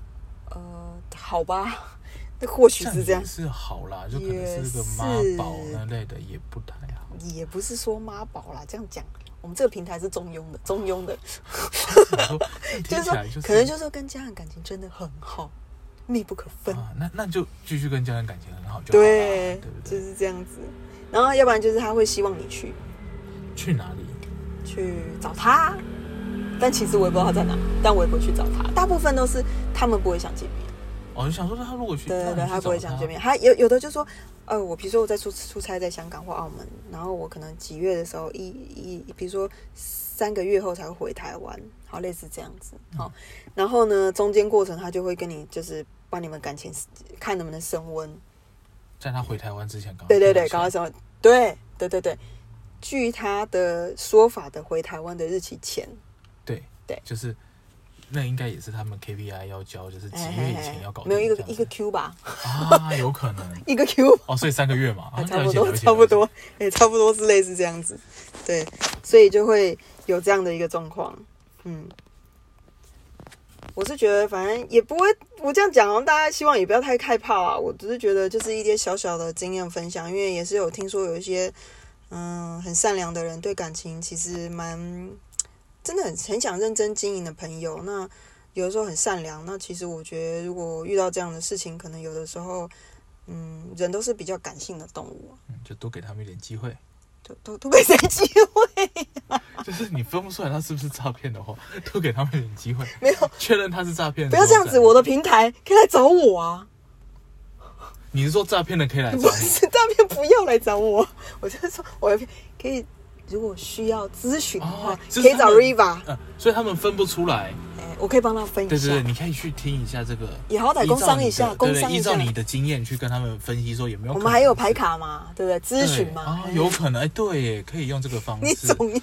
呃，好吧，那或许是这样。是好啦，就可能是个妈宝那类的，也不太好。也不是说妈宝啦，这样讲，我们这个平台是中庸的，中庸的。就是说，可能就是说跟家人感情真的很好，密不可分。啊那那就继续跟家人感情很好就好对，对不对？就是这样子。然后要不然就是他会希望你去，去哪里？去找他，但其实我也不知道他在哪，但我也不会去找他。大部分都是他们不会想见面。哦，你想说他如果去，对对对，他不会想见面。他有有的就说，呃，我比如说我在出出差在香港或澳门，然后我可能几月的时候一一，比如说三个月后才会回台湾，好类似这样子。好，然后呢，中间过程他就会跟你就是帮你们感情看能不能升温，在他回台湾之前刚，对对对，刚刚升温？对对对对。据他的说法的回台湾的日期前，对对，就是那应该也是他们 KPI 要交，就是几月以前要搞，没有一个一个 Q 吧？啊，有可能 一个 Q 哦，所以三个月嘛，差不多差不多，也差不多是类似这样子，对，所以就会有这样的一个状况。嗯，我是觉得反正也不会，我这样讲，大家希望也不要太害怕啊。我只是觉得就是一些小小的经验分享，因为也是有听说有一些。嗯，很善良的人，对感情其实蛮真的很很想认真经营的朋友。那有的时候很善良，那其实我觉得，如果遇到这样的事情，可能有的时候，嗯，人都是比较感性的动物，嗯，就多给他们一点机会，就多多给谁机会？就是你分不出来他是不是诈骗的话，多给他们一点机会，没有确认他是诈骗，不要这样子，我的平台可以来找我啊。你是说诈骗的可以来找？不是诈骗，不要来找我。我就是说，我可以，如果需要咨询的话，可以找 Riva。嗯，所以他们分不出来。哎，我可以帮他分。对对对，你可以去听一下这个。也好歹工商一下，工商一下。依照你的经验去跟他们分析，说有没有？我们还有排卡嘛？对不对？咨询嘛？啊，有可能。哎，对，可以用这个方式。你总要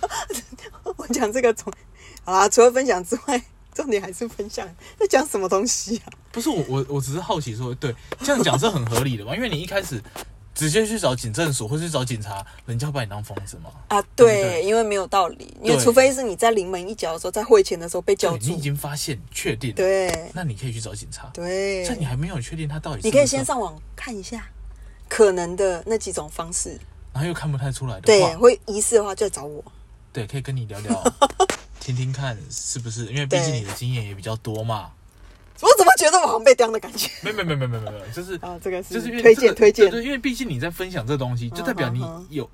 我讲这个总 好啦，除了分享之外。重点还是分享，在讲什么东西啊？不是我，我我只是好奇说，对，这样讲是很合理的嘛？因为你一开始直接去找警政署或是找警察，人家把你当疯子吗？啊，对，因为没有道理，因为除非是你在临门一脚的时候，在汇钱的时候被叫住，你已经发现确定，对，那你可以去找警察，对，在你还没有确定他到底，你可以先上网看一下可能的那几种方式，然后又看不太出来的，对，会疑似的话就找我，对，可以跟你聊聊。听听看是不是？因为毕竟你的经验也比较多嘛。我怎么觉得我好像被刁的感觉？没没没没没没有，就是啊，这个是就是推荐推荐，对，因为毕竟你在分享这东西，就代表你有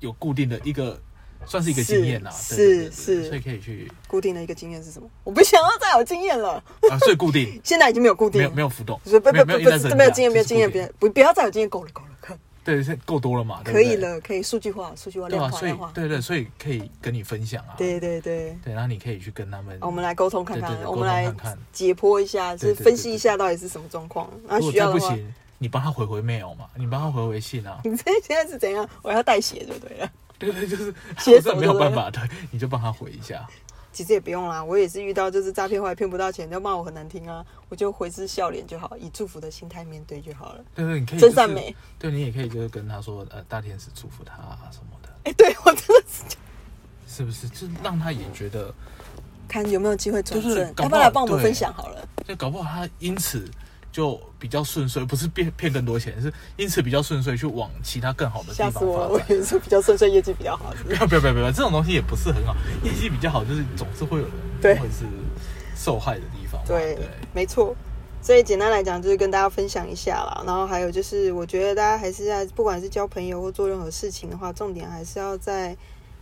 有固定的一个算是一个经验啦。是是。所以可以去。固定的一个经验是什么？我不想要再有经验了，啊，所以固定。现在已经没有固定。没，有没有浮动，不不没有不不不没有一直在增加没有经验没有经验，别不不要再有经验，够了够了，对，现在够多了嘛，可以，了，可以数据化数据化量化量化，对对，所以可以跟你分享啊，对对对。对，然后你可以去跟他们，我们来沟通看看我们来解剖一下，就是分析一下到底是什么状况。然如果后需要的话，再不行，你帮他回回 mail 嘛，你帮他回回信啊，你这现在是怎样？我要代写就对了。对 对，就是写我真的没有办法，对，你就帮他回一下，其实也不用啦，我也是遇到就是诈骗后来骗不到钱，就骂我很难听啊，我就回之笑脸就好，以祝福的心态面对就好了。对对，你可以就是真善美，对你也可以就是跟他说，呃，大天使祝福他啊什么的，哎、对我真的是是不是？就是让他也觉得，看有没有机会转就是正，搞不好要不要来帮我们分享好了？就搞不好他因此就比较顺遂，不是骗骗更多钱，是因此比较顺遂去往其他更好的地方我了！我发展。以为是比较顺遂，业绩比较好。是不要不要不要不要，这种东西也不是很好，业绩比较好，就是总是会有人对会是受害的地方。对对，没错。所以简单来讲，就是跟大家分享一下啦。然后还有就是，我觉得大家还是在不管是交朋友或做任何事情的话，重点还是要在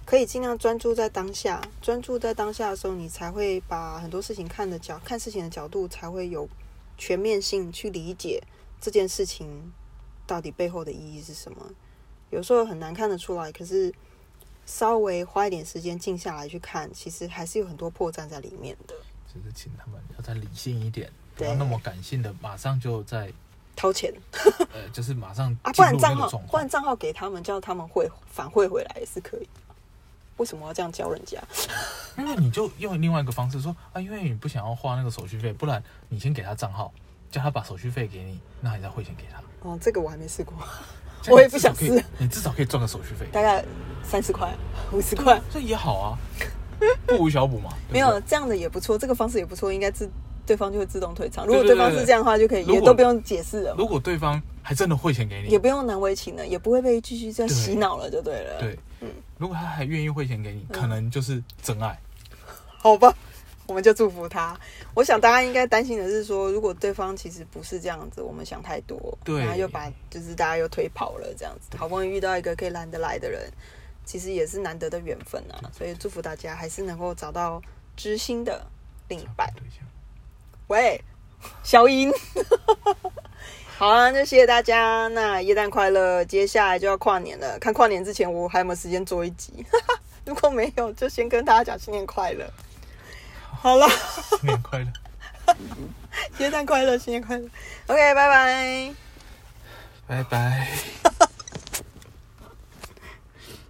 可以尽量专注在当下。专注在当下的时候，你才会把很多事情看的角看事情的角度才会有全面性去理解这件事情到底背后的意义是什么。有时候很难看得出来，可是稍微花一点时间静下来去看，其实还是有很多破绽在里面的。就是请他们要再理性一点，不要那么感性的，马上就在掏钱 呃，就是马上啊，不然账号那个状况不然。账号给他们，叫他们汇反汇回来也是可以。为什么要这样教人家？因为你就用另外一个方式说啊，因为你不想要花那个手续费，不然你先给他账号，叫他把手续费给你，那你再汇钱给他。哦，这个我还没试过，我也不想试，你至少可以赚个手续费，大概三十块、五十块，这也好啊，不无小补嘛。对对没有这样的也不错，这个方式也不错，应该自对方就会自动退场。如果对方是这样的话，就可以也都不用解释了，如果对方还真的汇钱给你也，不用难为情了，也不会被继续再对洗脑了，就对了。对，如果他还愿意汇钱给你，嗯可能就是真爱。好吧，我们就祝福他。我想大家应该担心的是说，如果对方其实不是这样子，我们想太多，对然后又把就是大家又推跑了这样子，好不容易遇到一个可以懒得来的人，其实也是难得的缘分啊。所以祝福大家还是能够找到知心的另一半。喂，小英。好啊，那谢谢大家。那耶诞快乐！接下来就要跨年了，看跨年之前我还有没有时间做一集。如果没有，就先跟大家讲新年快乐。好了，新年快乐，耶诞快乐，新年快乐。OK，拜拜。拜拜。